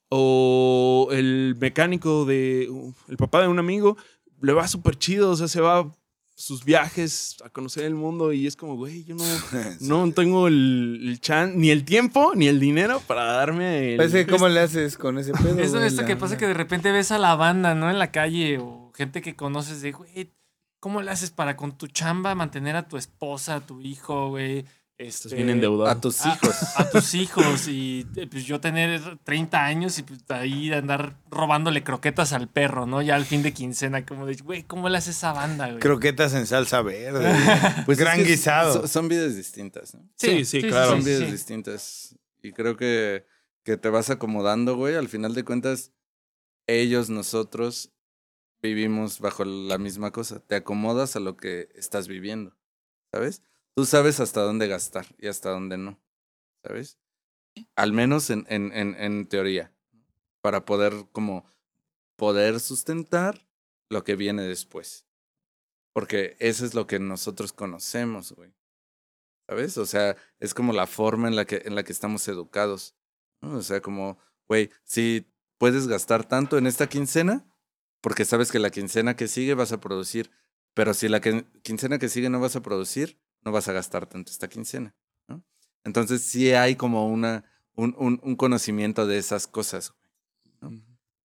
O el mecánico de... El papá de un amigo le va súper chido, o sea, se va a sus viajes a conocer el mundo y es como, güey, yo no, <laughs> no tengo el, el chan, ni el tiempo, ni el dinero para darme el... Pues, ¿Cómo <laughs> le haces con ese pedo? Eso, güey? esto La que pasa que de repente ves a la banda, ¿no? En la calle o gente que conoces de, güey, ¿cómo le haces para con tu chamba mantener a tu esposa, a tu hijo, güey? Este, Estás bien endeudado. A tus hijos. A, tus hijos y eh, pues yo tener 30 años y pues ahí andar robándole croquetas al perro, ¿no? Ya al fin de quincena, como de, güey, ¿cómo le hace esa banda, güey? Croquetas en salsa verde. <laughs> Pues es Gran que guisado. Son, son vidas distintas, ¿no? Sí, sí, claro. son vidas sí. distintas. Y creo que, que te vas acomodando, güey. Al final de cuentas, ellos, nosotros, vivimos bajo la misma cosa. Te acomodas a lo que estás viviendo, ¿sabes? Tú sabes hasta dónde gastar y hasta dónde no, ¿sabes? Al menos en, en, en, en teoría. Para poder como poder sustentar lo que viene después. Porque eso es lo que nosotros conocemos, güey. ¿Sabes? O sea, es como la forma en la que, en la que estamos educados. ¿no? O sea, como, güey, si puedes gastar tanto en esta quincena, porque sabes que la quincena que sigue vas a producir. Pero si la quincena que sigue no vas a producir, no vas a gastar tanto esta quincena. ¿no? Entonces sí hay como una, un, un, un conocimiento de esas cosas.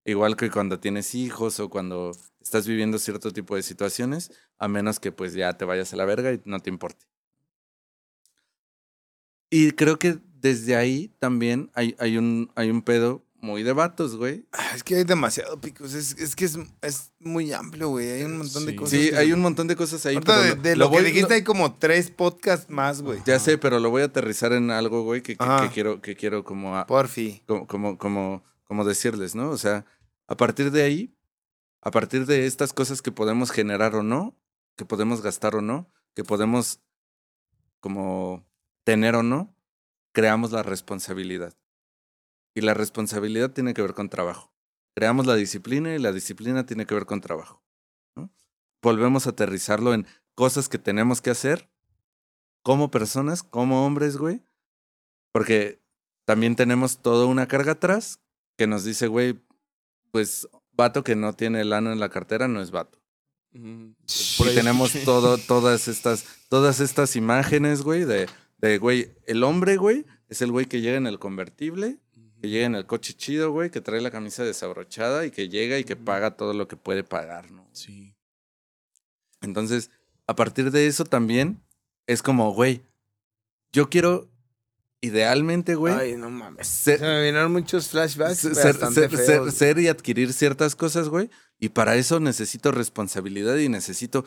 Igual que cuando tienes hijos o cuando estás viviendo cierto tipo de situaciones, a menos que pues ya te vayas a la verga y no te importe. Y creo que desde ahí también hay, hay, un, hay un pedo muy de vatos, güey. Ah, Es que hay demasiado picos. Es, es que es, es muy amplio, güey. Hay un montón de cosas. Sí, que- hay un montón de cosas ahí. Pero de, de lo, que voy- dijiste hay como tres podcasts más, güey. Ya sé, pero lo voy a aterrizar en algo, güey, que, que- Ajá. que quiero, que quiero como, a- Porfi. como, como, como, como decirles, ¿no? O sea, a partir de ahí, a partir de estas cosas que podemos generar o no, que podemos gastar o no, que podemos como tener o no, creamos la responsabilidad. Y la responsabilidad tiene que ver con trabajo. Creamos la disciplina y la disciplina tiene que ver con trabajo. ¿no? Volvemos a aterrizarlo en cosas que tenemos que hacer como personas, como hombres, güey. Porque también tenemos toda una carga atrás que nos dice, güey, pues vato que no tiene lana en la cartera no es vato. Mm, Y tenemos <laughs> todo, todas estas, todas estas imágenes, güey, de, de, güey, el hombre, güey, es el güey que llega en el convertible, que llega en el coche chido, güey, que trae la camisa desabrochada y que llega y que paga todo lo que puede pagar, ¿no? Sí. Entonces, a partir de eso también es como, güey, yo quiero idealmente, güey, Ay, no mames. ser- Se me vinieron muchos flashbacks ser, y adquirir ciertas cosas, güey. Y para eso necesito responsabilidad y necesito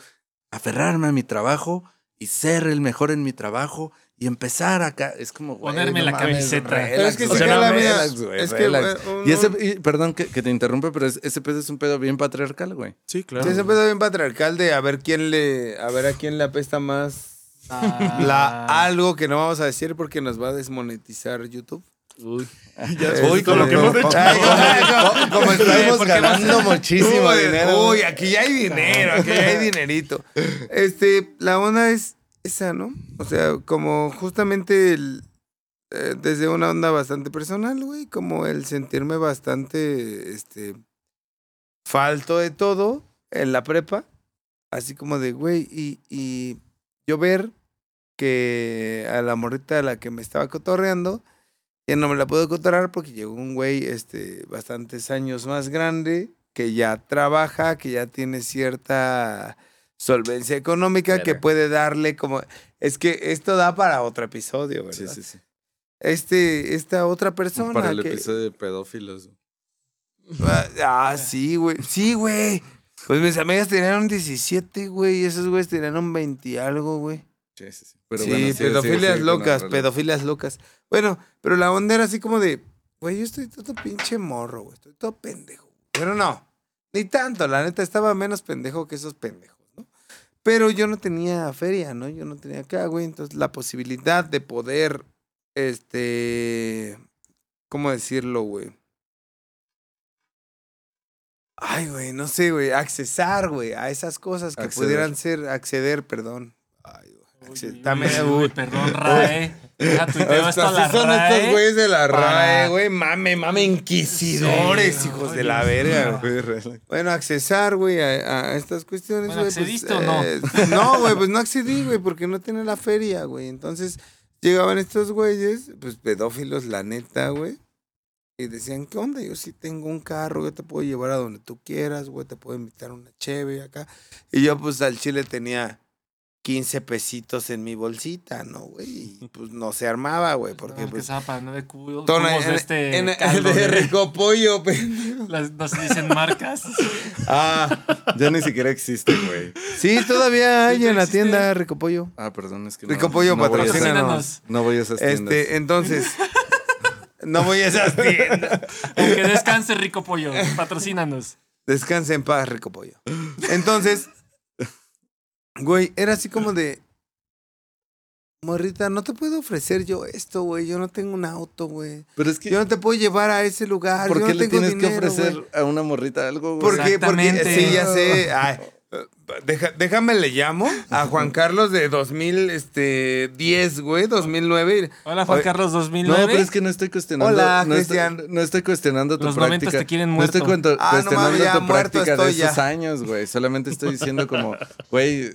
aferrarme a mi trabajo y ser el mejor en mi trabajo y empezar acá. Es como, güey, Ponerme la mames, camiseta. relax, Pero es que o sí sea, que no, la relax, güey, es que, relax. un- Y ese, y perdón que, que te interrumpa, pero es- ese pedo es un pedo bien patriarcal, güey. Sí, claro. Sí, ese pedo bien patriarcal de a ver quién le, a ver a quién le apesta más Ah. la algo que no vamos a decir porque nos va a desmonetizar YouTube. Uy. <laughs> Uy, con lo que hemos <laughs> hecho. <laughs> como, como estamos ¿Por qué ganando muchísimo Uy, dinero. Uy, aquí ya hay dinero, aquí ya hay dinerito. Este, la onda es esa, ¿no? O sea, como justamente el, eh, desde una onda bastante personal, güey, como el sentirme bastante, este, falto de todo en la prepa, así como de, güey, y, y yo ver que a la morrita a la que me estaba cotorreando, ya no me la puedo cotorrear porque llegó un güey, este, bastantes años más grande, que ya trabaja, que ya tiene cierta solvencia económica, que puede darle como... Es que esto da para otro episodio, ¿verdad? Sí, sí, sí. Este, esta otra persona Para el que... episodio de pedófilos. Ah, ah, sí, güey. Sí, güey. Pues mis amigas tenían 17, güey, y esos güeyes tenían un 20 y algo, güey. Sí, sí, sí. Pero sí, bueno, sigue, pedofilias locas, pedofilias locas. Bueno, pero la onda era así como de, güey, yo estoy todo pinche morro, güey, estoy todo pendejo. Pero no, ni tanto, la neta, estaba menos pendejo que esos pendejos. Pero yo no tenía feria, ¿no? Yo no tenía acá, güey, entonces la posibilidad de poder, este, ¿cómo decirlo, güey? Ay, güey, no sé, güey, accesar, güey, a esas cosas que Acceder. pudieran ser, acceder, perdón. Ay, uy, uy, uy. perdón, Rae. Deja <laughs> tuiteo esto a la son estos güeyes de la RAE, güey. Mame, mame, inquisidores, Sí, hijos de la sí, verga. no. Bueno, accesar, güey, a, a estas cuestiones, Bueno, güey. pues, ¿accediste o no? eh, no, güey, pues no accedí, güey, porque no tenía la feria, güey. Entonces llegaban estos güeyes, pues pedófilos, la neta, güey. Y decían, ¿qué onda? Yo sí tengo un carro, yo te puedo llevar a donde tú quieras, güey, te puedo invitar a una cheve acá. Y yo, pues, al chile tenía 15 pesitos en mi bolsita, ¿no, güey? Y <laughs> pues no se armaba, güey, porque No, pues... zapa, ¿no? De cubo, Tona, en, de este en- <laughs> caldo de de- rico <laughs> pollo, pendejo. las- no se dicen marcas. Ah, Ya ni siquiera existe, güey. sí, todavía hay en la existe. tienda Rico Pollo. Ah, perdón, es que Rico Pollo, esas- patrocínanos. Patrocínanos. No voy a esas tiendas. Este, entonces, no voy a esas tiendas. Aunque descanse rico pollo. Patrocínanos. Descansa en paz, Rico Pollo. Entonces, güey, era así como de. Morrita, no te puedo ofrecer yo esto, güey. Yo no tengo un auto, güey. Pero es que, Yo no te puedo llevar a ese lugar. ¿por yo qué no le tengo tienes dinero, que ofrecer güey. a una morrita algo, güey? ¿Por qué? Porque Exactamente. sí, ya sé. Ay, <laughs> Deja- déjame le llamo a Juan Carlos de 2010, güey, 2009. Hola, Juan Oye, Carlos 2009. No, pero es que no estoy cuestionando. Hola, no estoy, no estoy cuestionando tu Los práctica. noventas te quieren No estoy muerto. cuento- Ah, no cuestionando tu muerto práctica de esos ya. años, güey. Solamente estoy diciendo como, güey,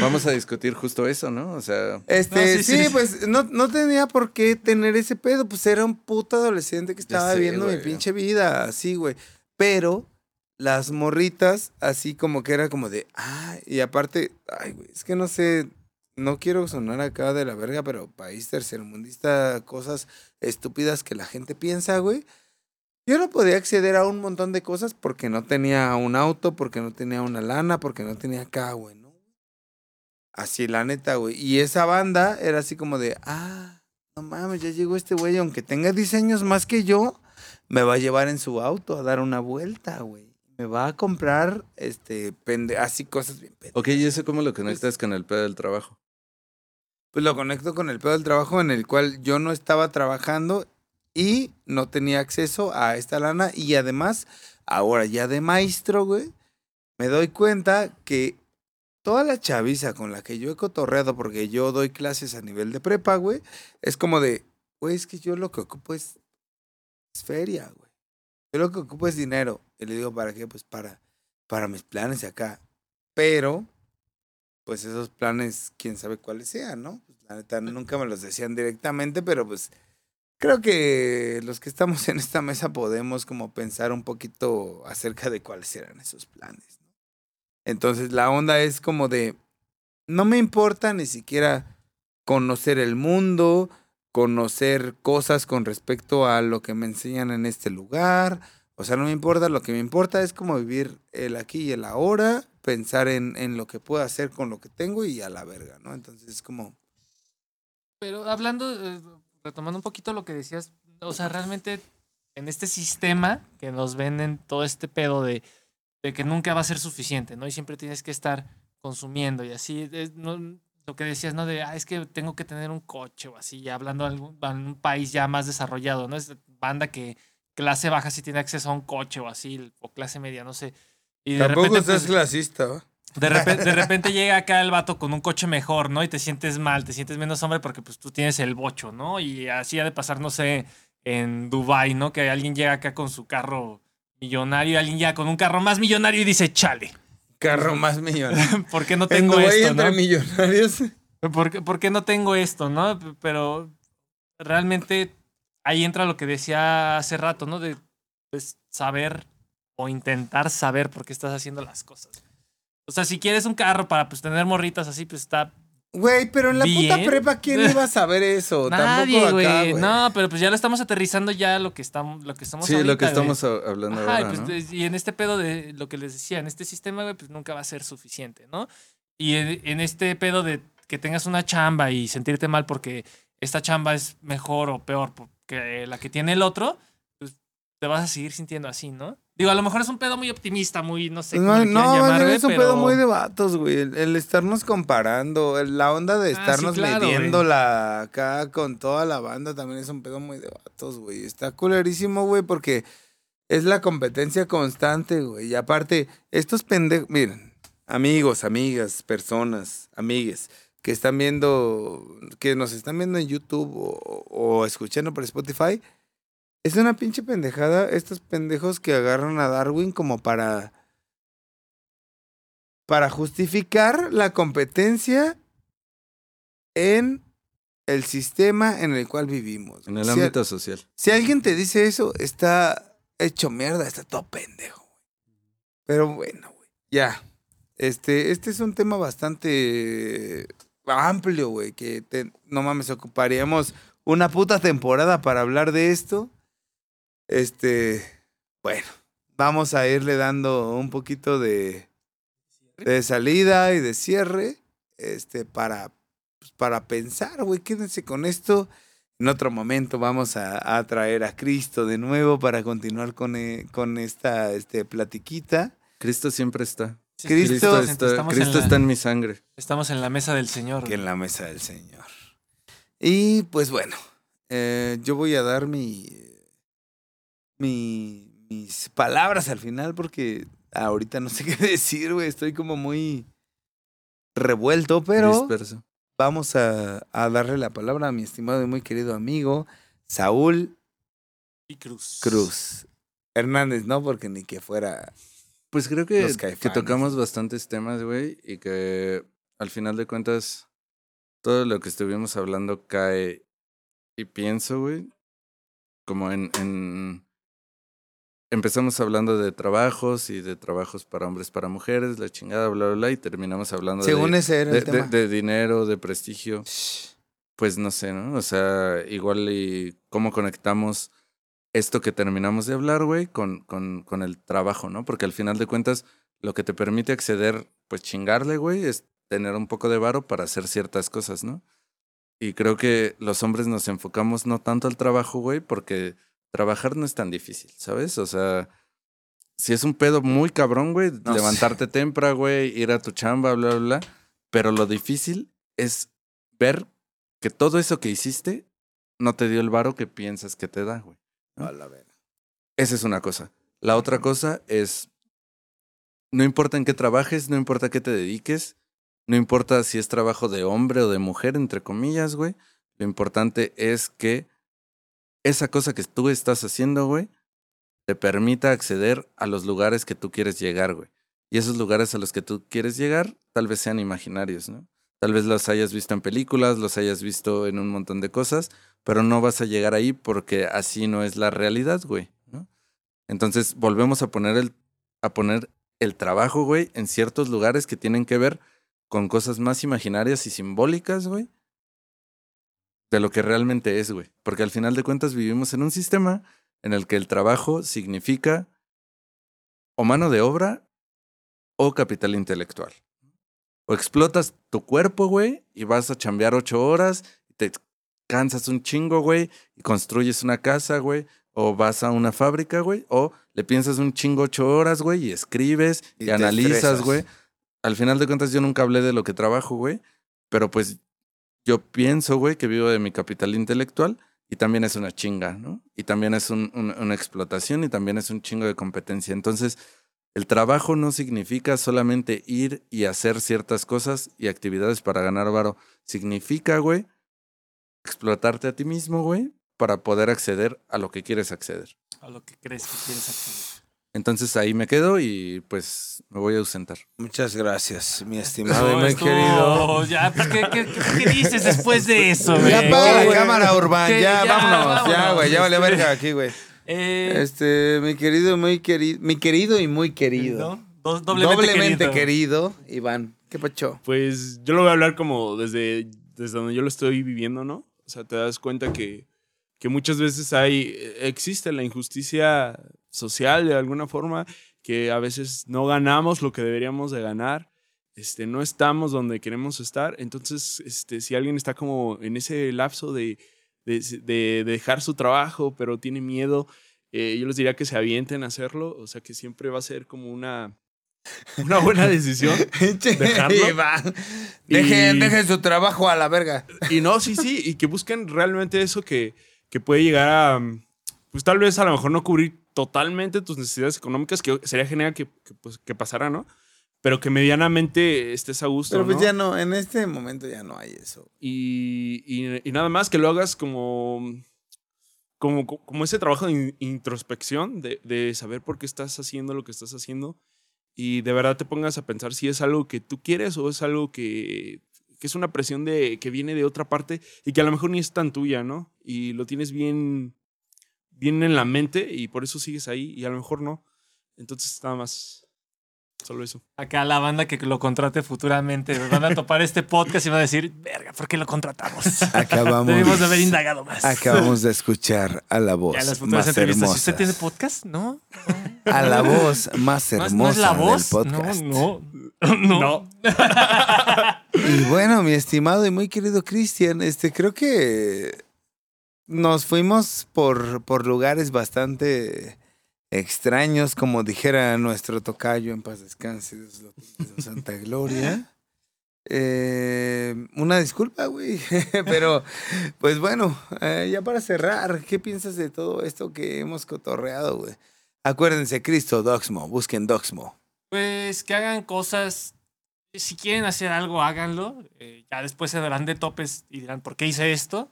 vamos a discutir justo eso, ¿no? O sea, Este, No, sí, sí, sí. pues no, no tenía por qué tener ese pedo, pues era un puto adolescente que estaba sé, viviendo mi pinche vida, así, güey. Pero las morritas, así como que era como de, ah, y aparte, ay, güey, es que no sé, no quiero sonar acá de la verga, pero país tercermundista, cosas estúpidas que la gente piensa, güey. Yo no podía acceder a un montón de cosas porque no tenía un auto, porque no tenía una lana, porque no tenía acá, güey, ¿no? Así, la neta, güey. Y esa banda era así como de, ah, no mames, ya llegó este güey, aunque tenga diseños más que yo, me va a llevar en su auto a dar una vuelta, güey. Me va a comprar, este, pende así cosas bien pendejas. ok, ¿y eso cómo lo conectas con el pedo del trabajo? Pues lo conecto con el pedo del trabajo en el cual yo no estaba trabajando y no tenía acceso a esta lana. Y además, ahora ya de maestro, güey, me doy cuenta que toda la chaviza con la que yo he cotorreado, porque yo doy clases a nivel de prepa, güey, es como de, güey, es que yo lo que ocupo es, es feria, güey. Yo lo que ocupo es dinero. Y le digo, ¿para qué? Pues para, para mis planes de acá. Pero, pues esos planes, quién sabe cuáles sean, ¿no? Pues, la neta, nunca me los decían directamente, pero pues creo que los que estamos en esta mesa podemos como pensar un poquito acerca de cuáles eran esos planes. Entonces la onda es como de, no me importa ni siquiera conocer el mundo, conocer cosas con respecto a lo que me enseñan en este lugar. O sea, no me importa, lo que me importa es como vivir el aquí y el ahora, pensar en, en lo que puedo hacer con lo que tengo y a la verga, ¿no? Entonces es como... Pero hablando, eh, retomando un poquito lo que decías, o sea, realmente en este sistema que nos venden todo este pedo de, de que nunca va a ser suficiente, ¿no? Y siempre tienes que estar consumiendo y así, es, no, lo que decías, ¿no? De, ah, es que tengo que tener un coche o así, ya hablando de algún, en un país ya más desarrollado, ¿no? Es banda que clase baja sí tiene acceso a un coche o así, o clase media, no sé. Y de Tampoco repente, estás pues, clasista, repente, de <laughs> repente llega acá el vato con un coche mejor, ¿no? Y te sientes mal, te sientes menos hombre porque pues tú tienes el bocho, ¿no? Y así ha de pasar, no sé, en Dubai, ¿no? Que alguien llega acá con su carro millonario alguien llega con un carro más millonario y dice, chale, Carro más millonario. <laughs> ¿por qué no En tengo esto, entre no? millonarios. ¿Por qué, por qué no tengo esto, no? Pero realmente ahí entra lo que decía hace rato, ¿no? De pues, saber o intentar saber por qué estás haciendo las cosas. O sea, si quieres un carro para pues tener morritas así, pues está Güey, pero en la puta Bien. prepa, ¿quién iba a saber eso? <laughs> Nadie, güey. No, pero pues ya lo estamos aterrizando ya lo que estamos, lo que estamos Sí, lo ahorita, que güey. estamos hablando Ajá, y, ahora, pues, ¿no? de- y en este pedo de lo que les decía, en este sistema, güey, pues nunca va a ser suficiente, ¿no? Y en, en este pedo de que tengas una chamba y sentirte mal porque esta chamba es mejor o peor que la que tiene el otro, pues te vas a seguir sintiendo así, ¿no? Digo, a lo mejor es un pedo muy optimista, muy, no sé No, no, llamar, es un pero- pedo muy de vatos, güey. El, el estarnos comparando, el- la onda de Ah, sí, estarnos midiéndola acá con toda la banda también es un pedo muy de vatos, güey. Está culerísimo, güey, porque es la competencia constante, güey. Y aparte, estos pendejos, miren, amigos, amigas, personas, amigues, que están viendo, que nos están viendo en YouTube o, o escuchando por Spotify, es una pinche pendejada estos pendejos que agarran a Darwin como para para justificar la competencia en el sistema en el cual vivimos. En el Si- ámbito social. si alguien te dice eso, está hecho mierda, está todo pendejo. güey. Pero bueno, güey. Ya. Este, este es un tema bastante amplio, güey, que te- no mames, ocuparíamos una puta temporada para hablar de esto. Este, bueno, vamos a irle dando un poquito de, de salida y de cierre, este, para, pues, para pensar, güey, quédense con esto. En otro momento vamos a, a traer a Cristo de nuevo para continuar con, eh, con esta este, platiquita. Cristo siempre está. Sí, Cristo Cristo, está, en Cristo la- está en mi sangre. Estamos en la mesa del Señor. que en la mesa del Señor. Y pues bueno, eh, yo voy a dar mi, mi, mis palabras al final porque ahorita no sé <laughs> qué decir, güey. Estoy como muy revuelto, pero Disperso. vamos a, a darle la palabra a mi estimado y muy querido amigo Saúl Y Cruz. Cruz. Hernández, no, porque ni que fuera. Pues creo que, que tocamos bastantes temas, güey, y que al final de cuentas todo lo que estuvimos hablando cae y pienso, güey, como en, en... Empezamos hablando de trabajos y de trabajos para hombres, para mujeres, la chingada, bla, bla, bla, y terminamos hablando Según de, ese era de, el de- tema. de dinero, de prestigio. Pues no sé, ¿no? O sea, igual y cómo conectamos esto que terminamos de hablar, güey, con, con, con el trabajo, ¿no? Porque al final de cuentas, lo que te permite acceder, pues chingarle, güey, es tener un poco de varo para hacer ciertas cosas, ¿no? Y creo que los hombres nos enfocamos no tanto al trabajo, güey, porque trabajar no es tan difícil, ¿sabes? O sea, si es un pedo muy cabrón, güey, No levantarte temprano, güey, ir a tu chamba, bla, bla, bla. Pero lo difícil es ver que todo eso que hiciste no te dio el varo que piensas que te da, güey. A la verga. Esa es una cosa. La otra cosa es, no importa en qué trabajes, no importa a qué te dediques, no importa si es trabajo de hombre o de mujer, entre comillas, güey. Lo importante es que esa cosa que tú estás haciendo, güey, te permita acceder a los lugares que tú quieres llegar, güey. Y esos lugares a los que tú quieres llegar tal vez sean imaginarios, ¿no? Tal vez los hayas visto en películas, los hayas visto en un montón de cosas, pero no vas a llegar ahí porque así no es la realidad, güey, ¿no? Entonces volvemos a poner el, a poner el trabajo, güey, en ciertos lugares que tienen que ver con cosas más imaginarias y simbólicas, güey, de lo que realmente es, güey. Porque al final de cuentas vivimos en un sistema en el que el trabajo significa o mano de obra o capital intelectual. O explotas tu cuerpo, güey, y vas a chambear ocho horas, y te cansas un chingo, güey, y construyes una casa, güey, o vas a una fábrica, güey, o le piensas un chingo ocho horas, güey, y escribes Y analizas, estresas. güey. Al final de cuentas yo nunca hablé de lo que trabajo, güey, pero pues yo pienso, güey, que vivo de mi capital intelectual y también es una chinga, ¿no? Y también es un- un- una explotación y también es un chingo de competencia. Entonces, el trabajo no significa solamente ir y hacer ciertas cosas y actividades para ganar varo. Significa, güey, explotarte a ti mismo, güey, para poder acceder a lo que quieres acceder. A lo que crees que quieres hacer. Entonces ahí me quedo y pues me voy a ausentar. Muchas gracias, mi estimado y No, muy estuvo- querido. Ya, pues, ¿qué, qué, qué dices después de <laughs> eso, güey? Ya apaga la cámara, Urban. Que Ya, ya, vámonos. Ya, güey. Ya valió este. verga aquí, güey. Eh, Este, mi querido, muy querido. Mi querido y muy querido. ¿no? Do- doblemente, Doblemente querido. querido. Iván. ¿Qué pacho? Pues yo lo voy a hablar como desde, desde donde yo lo estoy viviendo, ¿no? O sea, te das cuenta que, que muchas veces hay, existe la injusticia social de alguna forma, que a veces no ganamos lo que deberíamos de ganar, este, no estamos donde queremos estar. Entonces, este, si alguien está como en ese lapso de, de, de dejar su trabajo, pero tiene miedo, eh, yo les diría que se avienten a hacerlo, o sea, que siempre va a ser como una, una buena decisión. <laughs> ¿Dejarlo? Dejen, Y- dejen su trabajo a la verga. Y no, sí, sí, y que busquen realmente eso que, que puede llegar a, pues tal vez a lo mejor no cubrir totalmente tus necesidades económicas, que sería genial que, que, pues, que pasara, ¿no? Pero que medianamente estés a gusto. Pero pues ¿no? ya no, en este momento ya no hay eso. Y, y- y nada más que lo hagas como, como, como ese trabajo de in- introspección, de, de saber por qué estás haciendo lo que estás haciendo y de verdad te pongas a pensar si es algo que tú quieres o es algo que, que es una presión de, que viene de otra parte y que a lo mejor ni es tan tuya, ¿no? Y lo tienes bien, bien en la mente y por eso sigues ahí y a lo mejor no. Entonces nada más, solo eso. Acá la banda que lo contrate futuramente van a topar este podcast y van a decir, verga, ¿por qué lo contratamos? Acabamos. Debimos de haber indagado más. Acabamos de escuchar a la voz Ya las futuras más entrevistas. hermosa. ¿Usted tiene podcast? No. A la voz más ¿No hermosa ¿No es la voz? del podcast. No, no. No. Y bueno, mi estimado y muy querido Cristian, este, creo que nos fuimos por, por lugares bastante extraños, como dijera nuestro tocayo en paz descanse, su santa gloria. Eh, una disculpa, güey, <laughs> pero pues bueno, eh, ya para cerrar, ¿qué piensas de todo esto que hemos cotorreado, güey? Acuérdense, Cristo Doxmo, busquen Doxmo. Pues que hagan cosas. Si quieren hacer algo, háganlo. Eh, ya después se darán de topes y dirán, ¿por qué hice esto?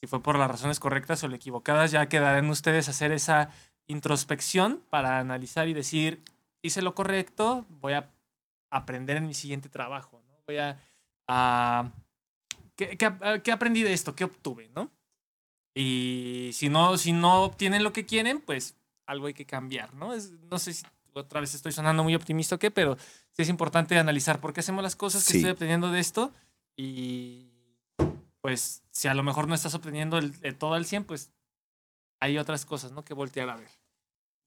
Si fue por las razones correctas o equivocadas, ya quedarán ustedes hacer esa introspección para analizar y decir, hice lo correcto, voy a aprender en mi siguiente trabajo. ¿no? Voy a... a ¿qué, qué, qué aprendí de esto? ¿Qué obtuve? ¿no? Y si no, si no obtienen lo que quieren, pues algo hay que cambiar, ¿no? Es, no sé si otra vez estoy sonando muy optimista o qué, pero sí es importante analizar por qué hacemos las cosas, que estoy aprendiendo de esto y pues si a lo mejor no estás obteniendo el, todo al 100, pues hay otras cosas, ¿no? Que voltear a ver.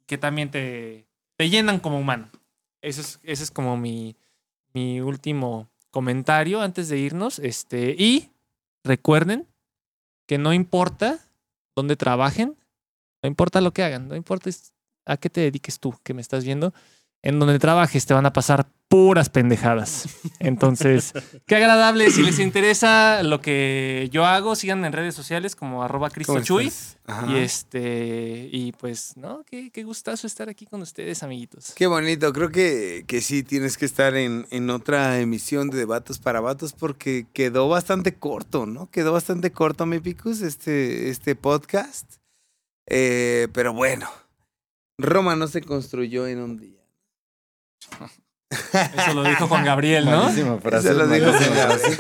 Que también te, te llenan como humano. Eso es, ese es como mi, mi último comentario antes de irnos. Este, y recuerden que no importa dónde trabajen, no importa lo que hagan, no importa a qué te dediques tú que me estás viendo, en donde trabajes te van a pasar puras pendejadas. Entonces, <laughs> qué agradable. Si les interesa lo que yo hago, sigan en redes sociales como arroba cristochuy. Y este, y pues, ¿no? Qué, qué, gustazo estar aquí con ustedes, amiguitos. Qué bonito. Creo que, que sí tienes que estar en, en otra emisión de Debatos para Vatos porque quedó bastante corto, ¿no? Quedó bastante corto, mi Picus, este, este podcast. Eh, pero bueno, Roma no se construyó en un día. <laughs> Eso lo dijo Juan Gabriel, ¿no? Eso lo dijo Juan Gabriel.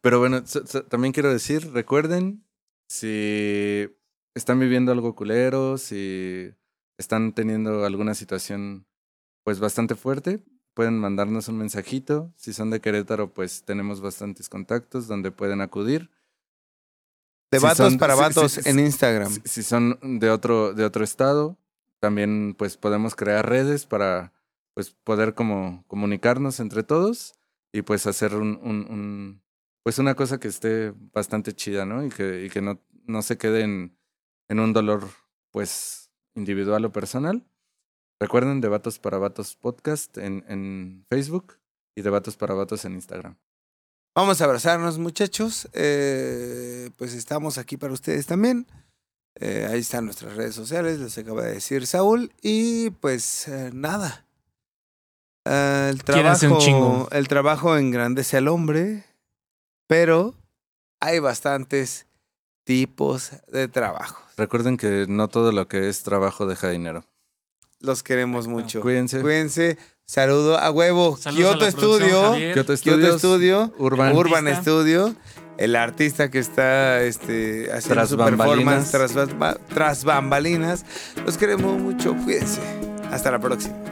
Pero bueno, también quiero decir, recuerden, si están viviendo algo culero, si están teniendo alguna situación pues bastante fuerte, pueden mandarnos un mensajito. Si son de Querétaro, pues tenemos bastantes contactos donde pueden acudir. De vatos para vatos en Instagram. Si, son de otro, de otro estado, también pues podemos crear redes para pues poder como comunicarnos entre todos y pues hacer un, pues una cosa que esté bastante chida, ¿no? Y que, y que no, no se quede en, en un dolor pues individual o personal. Recuerden Debatos para Vatos Podcast en, en Facebook y Debatos para Vatos en Instagram. Vamos a abrazarnos muchachos. Eh, pues estamos aquí para ustedes también. Eh, ahí están nuestras redes sociales, les acaba de decir Saúl. Y pues eh, nada. Uh, el, trabajo, el trabajo engrandece al hombre, pero hay bastantes tipos de trabajo. Recuerden que no todo lo que es trabajo deja dinero. Los queremos mucho. Cuídense. Cuídense. Saludo a huevo. Kyoto Studio. Kyoto Studio. Urban, Urban Studio. El artista que está este, haciendo tras su performance tras, tras bambalinas. Los queremos mucho. Cuídense. Hasta la próxima.